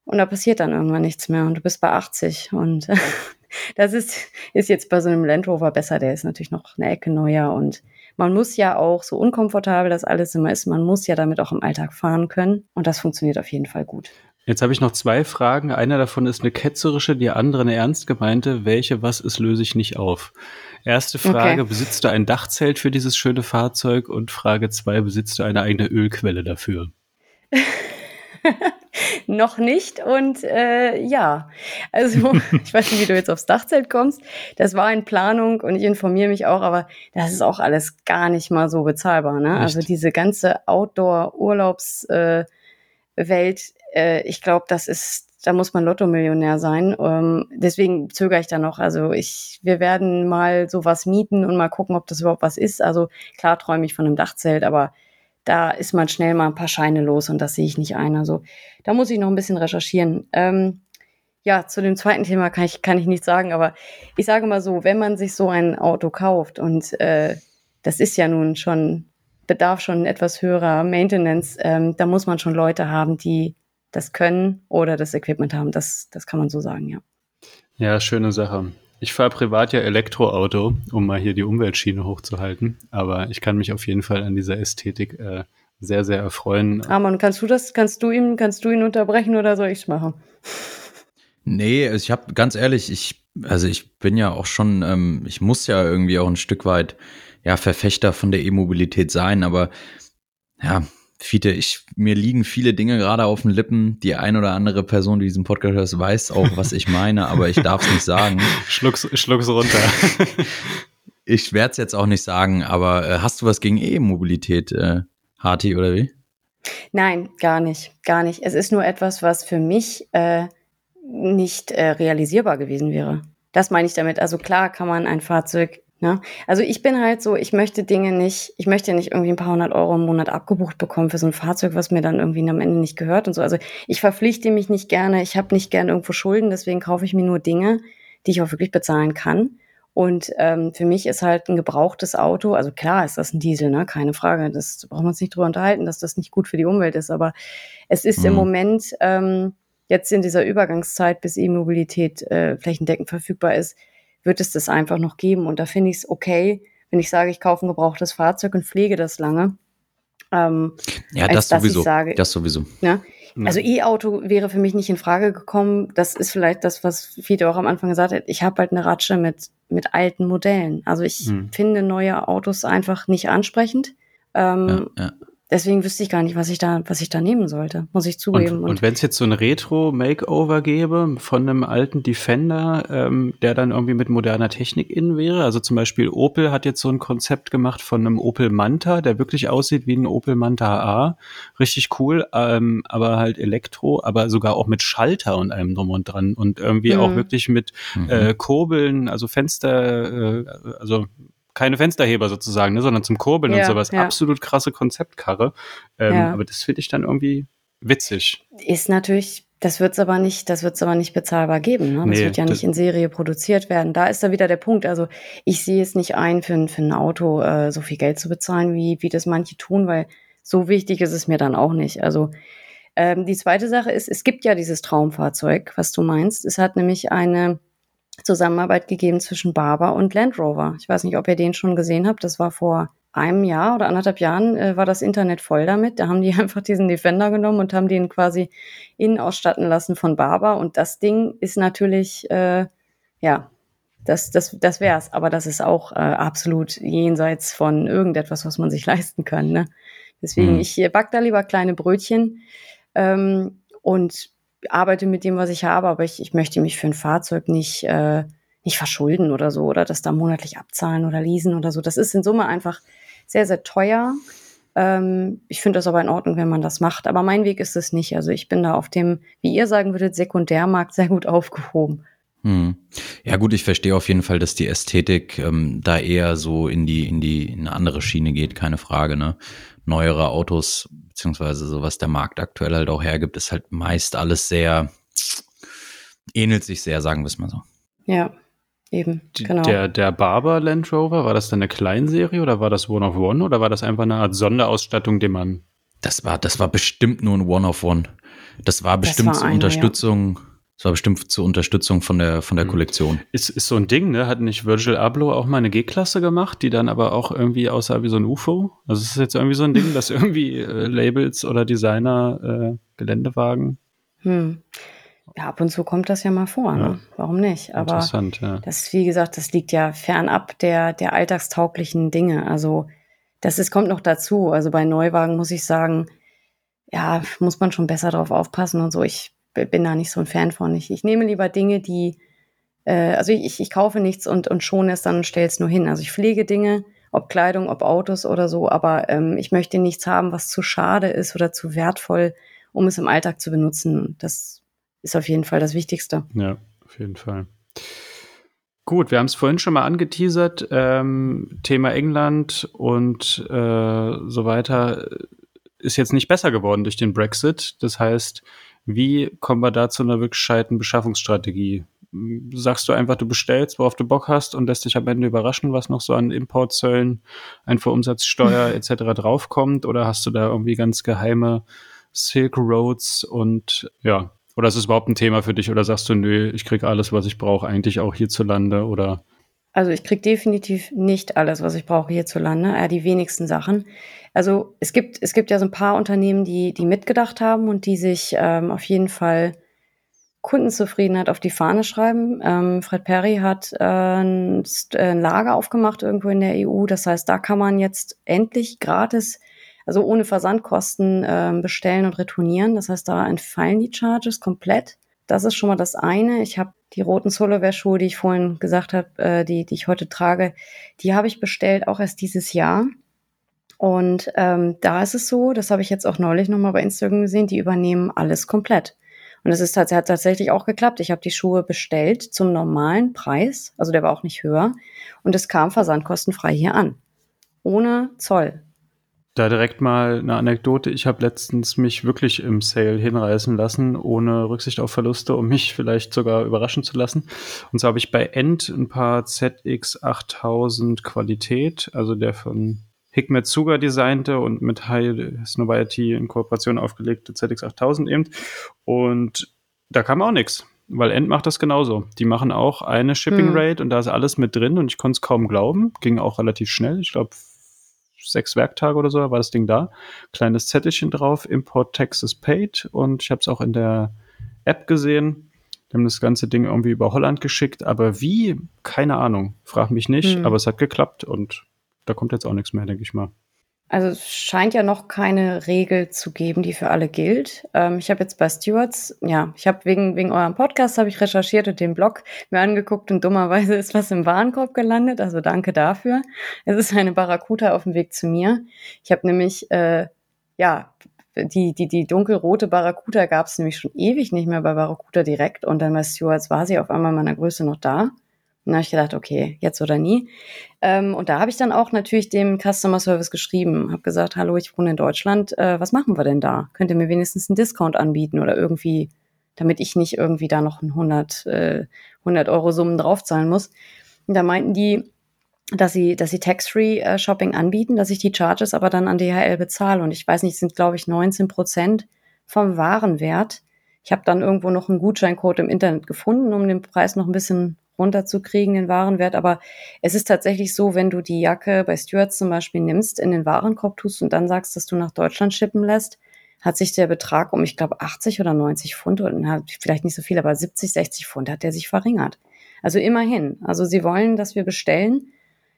und da passiert dann irgendwann nichts mehr und du bist bei 80 und das ist, ist jetzt bei so einem Land Rover besser, der ist natürlich noch eine Ecke neuer und man muss ja auch, so unkomfortabel das alles immer ist, man muss ja damit auch im Alltag fahren können. Und das funktioniert auf jeden Fall gut. Jetzt habe ich noch zwei Fragen. Eine davon ist eine ketzerische, die andere eine ernst gemeinte. Welche was ist, löse ich nicht auf. Erste Frage, okay. besitzt du ein Dachzelt für dieses schöne Fahrzeug? Und Frage zwei, besitzt du eine eigene Ölquelle dafür? noch nicht. Und äh, ja, also ich weiß nicht, wie du jetzt aufs Dachzelt kommst. Das war in Planung und ich informiere mich auch, aber das ist auch alles gar nicht mal so bezahlbar. Ne? Also diese ganze Outdoor-Urlaubswelt, äh, äh, ich glaube, das ist da muss man Lotto-Millionär sein. Ähm, deswegen zögere ich da noch. Also ich, wir werden mal sowas mieten und mal gucken, ob das überhaupt was ist. Also klar träume ich von einem Dachzelt, aber da ist man schnell mal ein paar Scheine los und das sehe ich nicht ein. Also da muss ich noch ein bisschen recherchieren. Ähm, ja, zu dem zweiten Thema kann ich, kann ich nichts sagen, aber ich sage mal so, wenn man sich so ein Auto kauft und äh, das ist ja nun schon, bedarf schon etwas höherer Maintenance, ähm, da muss man schon Leute haben, die das können oder das Equipment haben. Das, das kann man so sagen, ja. Ja, schöne Sache. Ich fahre privat ja Elektroauto, um mal hier die Umweltschiene hochzuhalten. Aber ich kann mich auf jeden Fall an dieser Ästhetik äh, sehr, sehr erfreuen. Arman, kannst du das, kannst du ihn, kannst du ihn unterbrechen oder soll ich es machen? Nee, also ich habe ganz ehrlich, ich, also ich bin ja auch schon, ähm, ich muss ja irgendwie auch ein Stück weit ja Verfechter von der E-Mobilität sein, aber ja, Fiete, ich, mir liegen viele Dinge gerade auf den Lippen. Die ein oder andere Person, die diesen Podcast hört, weiß auch, was ich meine, aber ich darf es nicht sagen. Schluck's, schluck's runter. ich werde es jetzt auch nicht sagen, aber äh, hast du was gegen E-Mobilität, äh, Harti, oder wie? Nein, gar nicht, gar nicht. Es ist nur etwas, was für mich äh, nicht äh, realisierbar gewesen wäre. Das meine ich damit. Also klar kann man ein Fahrzeug Ne? Also ich bin halt so, ich möchte Dinge nicht, ich möchte nicht irgendwie ein paar hundert Euro im Monat abgebucht bekommen für so ein Fahrzeug, was mir dann irgendwie am Ende nicht gehört und so. Also ich verpflichte mich nicht gerne, ich habe nicht gerne irgendwo Schulden, deswegen kaufe ich mir nur Dinge, die ich auch wirklich bezahlen kann. Und ähm, für mich ist halt ein gebrauchtes Auto, also klar ist das ein Diesel, ne? keine Frage, das brauchen wir uns nicht drüber unterhalten, dass das nicht gut für die Umwelt ist, aber es ist mhm. im Moment ähm, jetzt in dieser Übergangszeit, bis E-Mobilität äh, flächendeckend verfügbar ist, wird es das einfach noch geben. Und da finde ich es okay, wenn ich sage, ich kaufe ein gebrauchtes Fahrzeug und pflege das lange. Ähm, ja, das sowieso. Sage, das sowieso. Ja, also E-Auto wäre für mich nicht in Frage gekommen. Das ist vielleicht das, was Fiete auch am Anfang gesagt hat. Ich habe halt eine Ratsche mit, mit alten Modellen. Also ich hm. finde neue Autos einfach nicht ansprechend. Ähm, ja, ja. Deswegen wüsste ich gar nicht, was ich da, was ich da nehmen sollte, muss ich zugeben. Und, und, und wenn es jetzt so ein Retro-Makeover gäbe von einem alten Defender, ähm, der dann irgendwie mit moderner Technik innen wäre, also zum Beispiel Opel hat jetzt so ein Konzept gemacht von einem Opel Manta, der wirklich aussieht wie ein Opel Manta A, richtig cool, ähm, aber halt Elektro, aber sogar auch mit Schalter und allem drum und dran und irgendwie mhm. auch wirklich mit mhm. äh, Kurbeln, also Fenster, äh, also keine Fensterheber sozusagen, ne, sondern zum Kurbeln ja, und sowas. Ja. Absolut krasse Konzeptkarre. Ähm, ja. Aber das finde ich dann irgendwie witzig. Ist natürlich Das wird's aber nicht, das wird's aber nicht bezahlbar geben. Ne? Das Nee, wird ja das- nicht in Serie produziert werden. Da ist da wieder der Punkt. Also ich sehe es nicht ein, für, ein- für ein Auto äh, so viel Geld zu bezahlen, wie, wie das manche tun, weil so wichtig ist es mir dann auch nicht. Also ähm, die zweite Sache ist, es gibt ja dieses Traumfahrzeug, was du meinst. Es hat nämlich eine Zusammenarbeit gegeben zwischen Barber und Land Rover. Ich weiß nicht, ob ihr den schon gesehen habt. Das war vor einem Jahr oder anderthalb Jahren äh, war das Internet voll damit. Da haben die einfach diesen Defender genommen und haben den quasi innen ausstatten lassen von Barber. Und das Ding ist natürlich, äh, ja, das, das, das wär's. Aber das ist auch äh, absolut jenseits von irgendetwas, was man sich leisten kann. Ne? Deswegen, Hm. ich äh, back da lieber kleine Brötchen ähm, und arbeite mit dem, was ich habe, aber ich, ich möchte mich für ein Fahrzeug nicht, äh, nicht verschulden oder so oder das da monatlich abzahlen oder leasen oder so. Das ist in Summe einfach sehr, sehr teuer. Ähm, ich finde das aber in Ordnung, wenn man das macht. Aber mein Weg ist es nicht. Also ich bin da auf dem, wie ihr sagen würdet, Sekundärmarkt sehr gut aufgehoben. Hm. Ja gut, ich verstehe auf jeden Fall, dass die Ästhetik ähm, da eher so in die in die in eine andere Schiene geht, keine Frage. Ne? Neuere Autos beziehungsweise so was der Markt aktuell halt auch hergibt, ist halt meist alles sehr ähnelt sich sehr, sagen wir es mal so. Ja, eben. Genau. Der, der Barber Land Rover, war das dann eine Kleinserie oder war das One of One oder war das einfach eine Art Sonderausstattung, die man. Das war das war bestimmt nur ein One of One. Das war bestimmt war zur einer, ja. Das war bestimmt zur Unterstützung von der von der Hm. Kollektion. Ist, ist so ein Ding, ne? Hat nicht Virgil Abloh auch mal eine G-Klasse gemacht, die dann aber auch irgendwie aussah wie so ein UFO? Also es ist jetzt irgendwie so ein Ding, dass irgendwie äh, Labels oder Designer äh, Geländewagen. Hm. Ja, ab und zu kommt das ja mal vor. Ja. Ne? Warum nicht? Aber Interessant, ja. Das, wie gesagt, das liegt ja fernab der, der alltagstauglichen Dinge. Also, das ist, kommt noch dazu. Also bei Neuwagen muss ich sagen, ja, muss man schon besser drauf aufpassen und so. Ich bin da nicht so ein Fan von. Ich, ich nehme lieber Dinge, die, äh, also ich, ich kaufe nichts und, und schone es dann und stelle es nur hin. Also ich pflege Dinge, ob Kleidung, ob Autos oder so, aber ähm, ich möchte nichts haben, was zu schade ist oder zu wertvoll, um es im Alltag zu benutzen. Das ist auf jeden Fall das Wichtigste. Ja, auf jeden Fall. Gut, wir haben es vorhin schon mal angeteasert. Ähm, Thema England und äh, so weiter ist jetzt nicht besser geworden durch den Brexit. Das heißt, wie kommen wir da zu einer wirklich gescheiten Beschaffungsstrategie? Sagst du einfach, du bestellst, worauf du Bock hast und lässt dich am Ende überraschen, was noch so an Importzöllen, Einfuhrumsatzsteuer etc. draufkommt? Oder hast du da irgendwie ganz geheime Silk Roads und ja, oder ist es überhaupt ein Thema für dich oder sagst du, nö, ich krieg alles, was ich brauche, eigentlich auch hierzulande oder Also ich krieg definitiv nicht alles, was ich brauche hierzulande, äh, die wenigsten Sachen. Also es gibt, es gibt ja so ein paar Unternehmen, die, die mitgedacht haben und die sich ähm, auf jeden Fall Kundenzufriedenheit auf die Fahne schreiben. Ähm, Fred Perry hat äh, ein, äh, ein Lager aufgemacht irgendwo in der EU. Das heißt, da kann man jetzt endlich gratis, also ohne Versandkosten ähm, bestellen und retournieren. Das heißt, da entfallen die Charges komplett. Das ist schon mal das eine. Ich habe die roten Solowear-Schuhe, die ich vorhin gesagt habe, äh, die, die ich heute trage, die habe ich bestellt, auch erst dieses Jahr. Und ähm, da ist es so, das habe ich jetzt auch neulich nochmal bei Instagram gesehen, die übernehmen alles komplett. Und es ist hat tatsächlich auch geklappt. Ich habe die Schuhe bestellt zum normalen Preis, also der war auch nicht höher. Und es kam versandkostenfrei hier an. Ohne Zoll. Da direkt mal eine Anekdote. Ich habe letztens mich wirklich im Sale hinreißen lassen, ohne Rücksicht auf Verluste, um mich vielleicht sogar überraschen zu lassen. Und so habe ich bei End ein paar ZX8000 Qualität, also der von Hikmet Suga designte und mit High Snobiety in Kooperation aufgelegte ZX8000 eben. Und da kam auch nichts, weil End macht das genauso. Die machen auch eine Shipping Hm. Rate und da ist alles mit drin und ich konnte es kaum glauben. Ging auch relativ schnell. Ich glaube, sechs Werktage oder so war das Ding da. Kleines Zettelchen drauf, Import Taxes paid und ich habe es auch in der App gesehen. Die haben das ganze Ding irgendwie über Holland geschickt, aber wie? Keine Ahnung. Frag mich nicht, Hm. aber es hat geklappt und da kommt jetzt auch nichts mehr, denke ich mal. Also es scheint ja noch keine Regel zu geben, die für alle gilt. Ähm, ich habe jetzt bei Stewards, ja, ich habe wegen, wegen eurem Podcast habe ich recherchiert und den Blog mir angeguckt und dummerweise ist was im Warenkorb gelandet. Also danke dafür. Es ist eine Barracuda auf dem Weg zu mir. Ich habe nämlich, äh, ja, die, die, die dunkelrote Barracuda gab es nämlich schon ewig nicht mehr bei Barracuda direkt und dann bei Stewards war sie auf einmal in meiner Größe noch da. Und da habe ich gedacht, okay, jetzt oder nie. Ähm, und da habe ich dann auch natürlich dem Customer Service geschrieben, habe gesagt, hallo, ich wohne in Deutschland, äh, was machen wir denn da? Könnt ihr mir wenigstens einen Discount anbieten oder irgendwie damit ich nicht irgendwie da noch ein 100, äh, 100 Euro Summen draufzahlen muss. Und da meinten die, dass sie, dass sie Tax-Free äh, Shopping anbieten, dass ich die Charges aber dann an DHL bezahle. Und ich weiß nicht, sind glaube ich 19 Prozent vom Warenwert. Ich habe dann irgendwo noch einen Gutscheincode im Internet gefunden, um den Preis noch ein bisschen runterzukriegen, den Warenwert. Aber es ist tatsächlich so, wenn du die Jacke bei Stuart zum Beispiel nimmst, in den Warenkorb tust und dann sagst, dass du nach Deutschland schippen lässt, hat sich der Betrag um, ich glaube, 80 oder 90 Pfund, oder vielleicht nicht so viel, aber 70, 60 Pfund hat der sich verringert. Also immerhin. Also sie wollen, dass wir bestellen.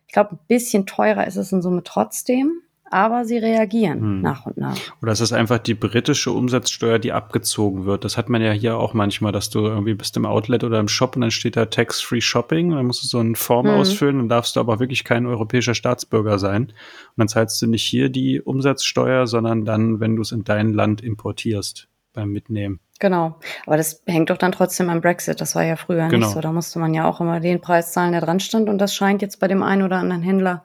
Ich glaube, ein bisschen teurer ist es in Summe trotzdem aber sie reagieren hm. nach und nach. Oder es ist einfach die britische Umsatzsteuer, die abgezogen wird. Das hat man ja hier auch manchmal, dass du irgendwie bist im Outlet oder im Shop und dann steht da Tax-Free Shopping und dann musst du so eine Form hm. ausfüllen, dann darfst du aber wirklich kein europäischer Staatsbürger sein. Und dann zahlst du nicht hier die Umsatzsteuer, sondern dann, wenn du es in dein Land importierst beim Mitnehmen. Genau. Aber das hängt doch dann trotzdem am Brexit. Das war ja früher genau. nicht so. Da musste man ja auch immer den Preis zahlen, der dran stand. Und das scheint jetzt bei dem einen oder anderen Händler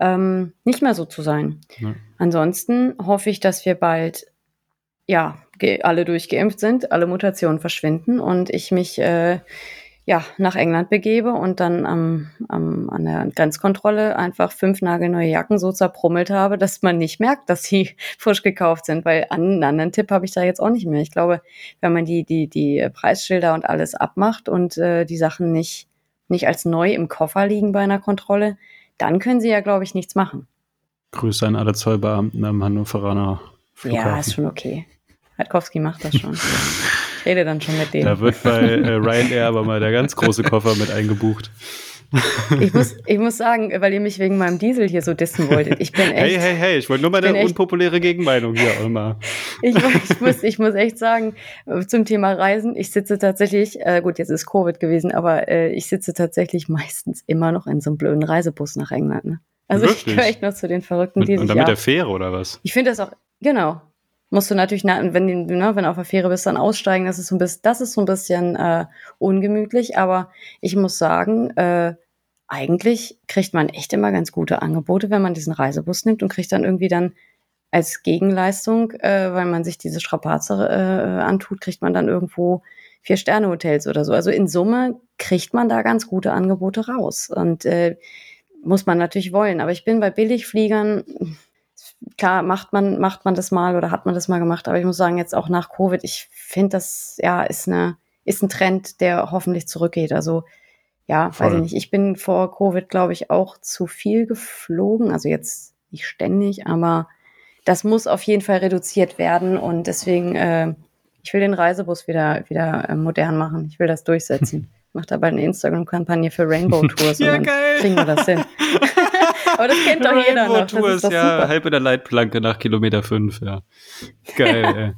ähm, nicht mehr so zu sein. Ja. Ansonsten hoffe ich, dass wir bald ja alle durchgeimpft sind, alle Mutationen verschwinden und ich mich äh, ja nach England begebe und dann am, am, an der Grenzkontrolle einfach fünf nagelneue Jacken so zerprummelt habe, dass man nicht merkt, dass sie frisch gekauft sind, weil einen anderen Tipp habe ich da jetzt auch nicht mehr. Ich glaube, wenn man die die die Preisschilder und alles abmacht und äh, die Sachen nicht nicht als neu im Koffer liegen bei einer Kontrolle, dann können sie ja, glaube ich, nichts machen. Grüße an alle Zollbeamten am Hannoveraner Flughafen. Ja, ist schon okay. Hartkowski macht das schon. ich rede dann schon mit denen. Da wird bei äh, Ryanair aber mal der ganz große Koffer mit eingebucht. ich, muss, ich muss sagen, weil ihr mich wegen meinem Diesel hier so dissen wolltet. Ich bin echt. Hey, hey, hey, ich wollte nur mal eine unpopuläre Gegenmeinung hier mal. ich, ich, muss, ich muss echt sagen, zum Thema Reisen, ich sitze tatsächlich, äh, gut, jetzt ist Covid gewesen, aber äh, ich sitze tatsächlich meistens immer noch in so einem blöden Reisebus nach England. Ne? Also Wirklich? ich gehöre echt noch zu den Verrückten, die mit, sich. Und dann mit der Fähre oder was? Ich finde das auch, genau musst du natürlich, wenn, ne, wenn du auf der Fähre bist, dann aussteigen. Das ist so ein bisschen, das ist so ein bisschen äh, ungemütlich. Aber ich muss sagen, äh, eigentlich kriegt man echt immer ganz gute Angebote, wenn man diesen Reisebus nimmt und kriegt dann irgendwie dann als Gegenleistung, äh, weil man sich diese Strapaze äh, antut, kriegt man dann irgendwo Vier-Sterne-Hotels oder so. Also in Summe kriegt man da ganz gute Angebote raus. Und äh, muss man natürlich wollen. Aber ich bin bei Billigfliegern, klar, macht man, macht man das mal oder hat man das mal gemacht. Aber ich muss sagen, jetzt auch nach Covid, ich finde, das ja ist eine, ist ein Trend, der hoffentlich zurückgeht. Also ja, Voll. weiß ich nicht. Ich bin vor Covid, glaube ich, auch zu viel geflogen. Also jetzt nicht ständig, aber das muss auf jeden Fall reduziert werden. Und deswegen, äh, ich will den Reisebus wieder, wieder äh, modern machen. Ich will das durchsetzen. Ich mache da bald eine Instagram-Kampagne für Rainbow Tours ja, und dann geil. kriegen wir das hin. aber das kennt doch Rainbow jeder noch. Tours, ja, super. halb in der Leitplanke nach Kilometer fünf, ja. Geil, ey.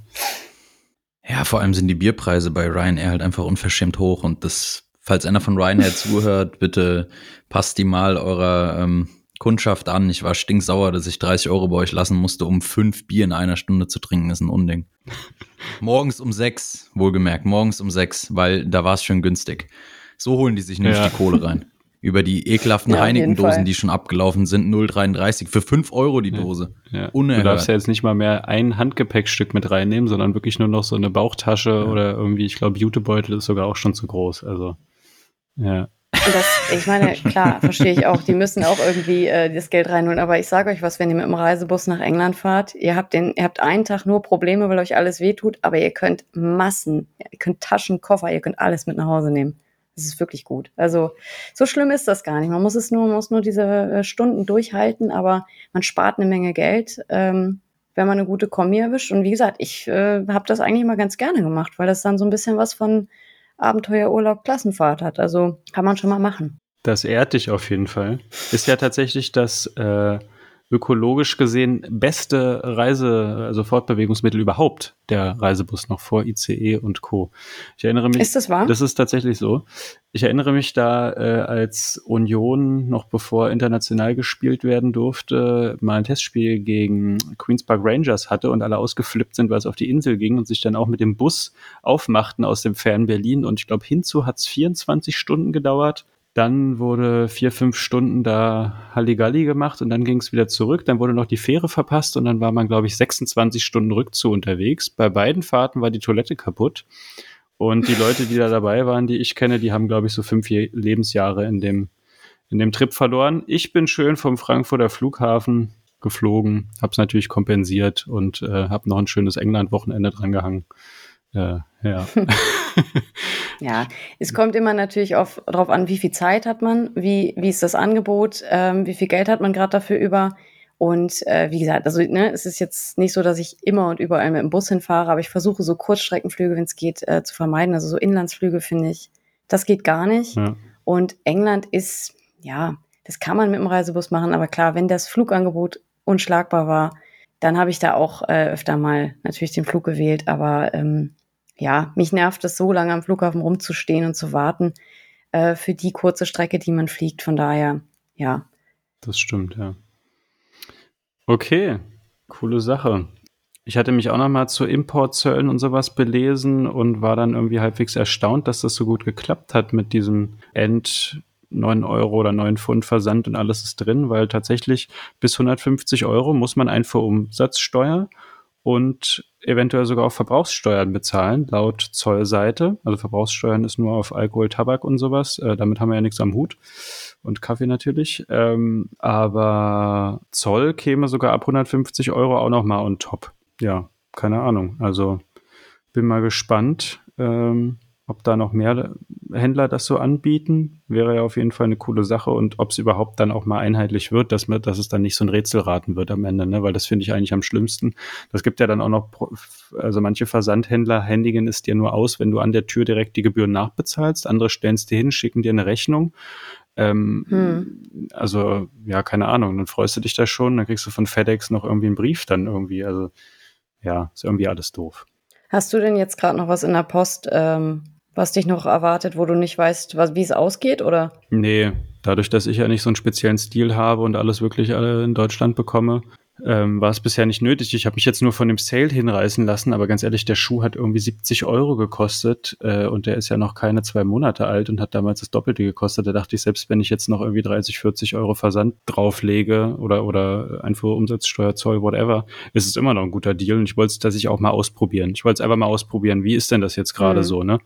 Ja, vor allem sind die Bierpreise bei Ryanair halt einfach unverschämt hoch und das falls einer von Ryanair zuhört, bitte passt die mal eurer ähm, Kundschaft an. Ich war stinksauer, dass ich 30 Euro bei euch lassen musste, um fünf Bier in einer Stunde zu trinken. Das ist ein Unding. morgens um sechs, wohlgemerkt, morgens um sechs, weil da war es schön günstig. So holen die sich nämlich ja. die Kohle rein. Über die ekelhaften ja, Heineken-Dosen, die schon abgelaufen sind, 0,33 für 5 Euro die Dose. Ja. Unerhört. Du darfst ja jetzt nicht mal mehr ein Handgepäckstück mit reinnehmen, sondern wirklich nur noch so eine Bauchtasche ja. oder irgendwie, ich glaube, Jutebeutel ist sogar auch schon zu groß. Also ja. Das, ich meine, klar, verstehe ich auch. Die müssen auch irgendwie äh, das Geld reinholen. Aber ich sage euch was, wenn ihr mit dem Reisebus nach England fahrt, ihr habt den, ihr habt einen Tag nur Probleme, weil euch alles wehtut, aber ihr könnt Massen, ihr könnt Taschen, Koffer, ihr könnt alles mit nach Hause nehmen. Das ist wirklich gut. Also so schlimm ist das gar nicht. Man muss es nur, man muss nur diese äh, Stunden durchhalten, aber man spart eine Menge Geld, ähm, wenn man eine gute Kombi erwischt. Und wie gesagt, ich äh, habe das eigentlich immer ganz gerne gemacht, weil das dann so ein bisschen was von Abenteuerurlaub Klassenfahrt hat. Also kann man schon mal machen. Das ehrt dich auf jeden Fall. Ist ja tatsächlich das äh, ökologisch gesehen beste Reise, also Fortbewegungsmittel überhaupt, der Reisebus noch vor ICE und Co. Ich erinnere mich. Ist das wahr? Das ist tatsächlich so. Ich erinnere mich da, äh, als Union noch bevor international gespielt werden durfte, mal ein Testspiel gegen Queens Park Rangers hatte und alle ausgeflippt sind, weil es auf die Insel ging und sich dann auch mit dem Bus aufmachten aus dem fernen Berlin. Und ich glaube, hinzu hat es 24 Stunden gedauert dann wurde vier, fünf Stunden da Halligalli gemacht und dann ging es wieder zurück. Dann wurde noch die Fähre verpasst und dann war man, glaube ich, 26 Stunden rückzu unterwegs. Bei beiden Fahrten war die Toilette kaputt. Und die Leute, die da dabei waren, die ich kenne, die haben, glaube ich, so fünf Lebensjahre in dem, in dem Trip verloren. Ich bin schön vom Frankfurter Flughafen geflogen, habe es natürlich kompensiert und äh, habe noch ein schönes England-Wochenende drangehangen. Äh, ja. ja, es kommt immer natürlich auf, darauf an, wie viel Zeit hat man, wie, wie ist das Angebot, ähm, wie viel Geld hat man gerade dafür über. Und äh, wie gesagt, also ne, es ist jetzt nicht so, dass ich immer und überall mit dem Bus hinfahre, aber ich versuche so Kurzstreckenflüge, wenn es geht, äh, zu vermeiden. Also so Inlandsflüge finde ich, das geht gar nicht. Ja. Und England ist, ja, das kann man mit dem Reisebus machen, aber klar, wenn das Flugangebot unschlagbar war, dann habe ich da auch äh, öfter mal natürlich den Flug gewählt. Aber ähm, ja, mich nervt es so lange am Flughafen rumzustehen und zu warten äh, für die kurze Strecke, die man fliegt. Von daher, ja. Das stimmt, ja. Okay, coole Sache. Ich hatte mich auch noch mal zu Importzöllen und sowas belesen und war dann irgendwie halbwegs erstaunt, dass das so gut geklappt hat mit diesem End 9 Euro oder 9 Pfund Versand und alles ist drin, weil tatsächlich bis 150 Euro muss man Einfuhrumsatzsteuer und eventuell sogar auch Verbrauchssteuern bezahlen, laut Zollseite. Also Verbrauchssteuern ist nur auf Alkohol, Tabak und sowas. Äh, damit haben wir ja nichts am Hut und Kaffee natürlich. Ähm, aber Zoll käme sogar ab 150 Euro auch nochmal on top. Ja, keine Ahnung. Also bin mal gespannt, ähm, ob da noch mehr Händler das so anbieten. Wäre ja auf jeden Fall eine coole Sache und ob es überhaupt dann auch mal einheitlich wird, dass, man, dass es dann nicht so ein Rätselraten wird am Ende, ne? weil das finde ich eigentlich am schlimmsten. Das gibt ja dann auch noch, also manche Versandhändler händigen es dir nur aus, wenn du an der Tür direkt die Gebühren nachbezahlst. Andere stellen es dir hin, schicken dir eine Rechnung ähm, hm. Also, ja, keine Ahnung. Dann freust du dich da schon, dann kriegst du von FedEx noch irgendwie einen Brief dann irgendwie. Also, ja, ist irgendwie alles doof. Hast du denn jetzt gerade noch was in der Post, ähm, was dich noch erwartet, wo du nicht weißt, was, wie es ausgeht, oder? Nee, dadurch, dass ich ja nicht so einen speziellen Stil habe und alles wirklich alle in Deutschland bekomme, ähm, war es bisher nicht nötig. Ich habe mich jetzt nur von dem Sale hinreißen lassen, aber ganz ehrlich, der Schuh hat irgendwie 70 Euro gekostet äh, und der ist ja noch keine zwei Monate alt und hat damals das Doppelte gekostet. Da dachte ich, selbst wenn ich jetzt noch irgendwie 30, 40 Euro Versand drauflege oder, oder Einfuhrumsatzsteuer, Zoll, whatever, ist es immer noch ein guter Deal und ich wollte es tatsächlich auch mal ausprobieren. Ich wollte es einfach mal ausprobieren. Wie ist denn das jetzt gerade mhm. so, ne?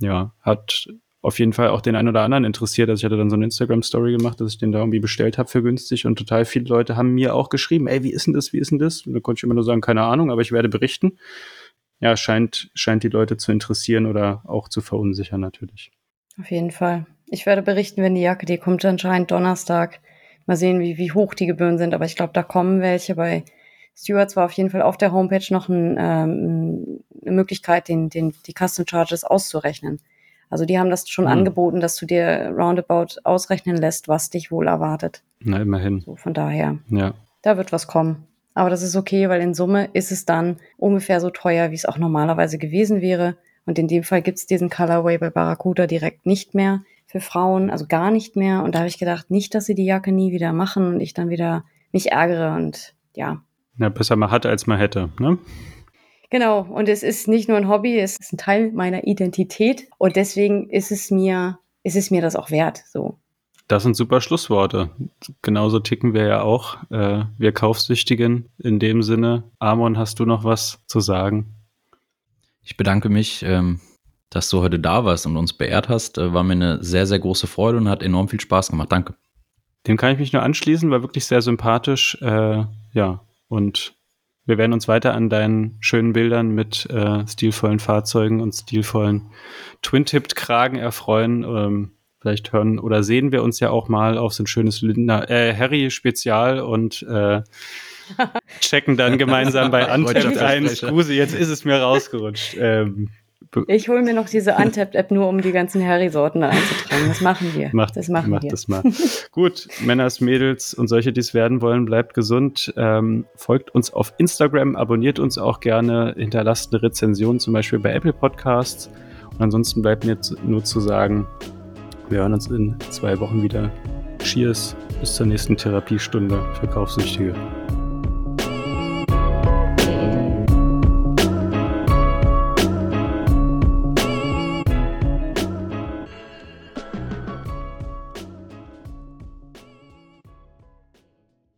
Ja, hat auf jeden Fall auch den einen oder anderen interessiert. Also ich hatte dann so eine Instagram-Story gemacht, dass ich den da irgendwie bestellt habe für günstig und total viele Leute haben mir auch geschrieben, ey, wie ist denn das, wie ist denn das? Und da konnte ich immer nur sagen, keine Ahnung, aber ich werde berichten. Ja, scheint, scheint die Leute zu interessieren oder auch zu verunsichern natürlich. Auf jeden Fall. Ich werde berichten, wenn die Jacke, die kommt anscheinend Donnerstag. Mal sehen, wie, wie hoch die Gebühren sind, aber ich glaube, da kommen welche. Bei Stewards war auf jeden Fall auf der Homepage noch ein, ähm, eine Möglichkeit, den, den, die Custom Charges auszurechnen. Also die haben das schon mhm. angeboten, dass du dir roundabout ausrechnen lässt, was dich wohl erwartet. Na, immerhin. So, von daher. Ja. Da wird was kommen. Aber das ist okay, weil in Summe ist es dann ungefähr so teuer, wie es auch normalerweise gewesen wäre. Und in dem Fall gibt es diesen Colorway bei Barracuda direkt nicht mehr für Frauen, also gar nicht mehr. Und da habe ich gedacht, nicht, dass sie die Jacke nie wieder machen und ich dann wieder mich ärgere und ja. Ja, besser man hat, als man hätte, ne? Genau, und es ist nicht nur ein Hobby, es ist ein Teil meiner Identität und deswegen ist es mir, ist es mir das auch wert, so. Das sind super Schlussworte. Genauso ticken wir ja auch. Äh, wir Kaufsüchtigen in dem Sinne. Amon, hast du noch was zu sagen? Ich bedanke mich, ähm, dass du heute da warst und uns beehrt hast. Äh, war mir eine sehr, sehr große Freude und hat enorm viel Spaß gemacht. Danke. Dem kann ich mich nur anschließen, war wirklich sehr sympathisch. Äh, ja, und wir werden uns weiter an deinen schönen Bildern mit äh, stilvollen Fahrzeugen und stilvollen Twin-Tipped-Kragen erfreuen. Ähm, vielleicht hören oder sehen wir uns ja auch mal auf so ein schönes Linda, äh, Harry-Spezial und äh, checken dann gemeinsam bei Untapped ein. Skuse, jetzt ist es mir rausgerutscht. Ähm, ich hole mir noch diese Untapped-App nur, um die ganzen Harry-Sorten einzutragen. Das machen wir. Macht, das machen macht wir. das mal. Gut, Männers, Mädels und solche, die es werden wollen, bleibt gesund. Ähm, folgt uns auf Instagram, abonniert uns auch gerne, hinterlasst eine Rezension, zum Beispiel bei Apple Podcasts. Und ansonsten bleibt mir nur zu sagen, wir hören uns in zwei Wochen wieder. Cheers, bis zur nächsten Therapiestunde für Kaufsüchtige.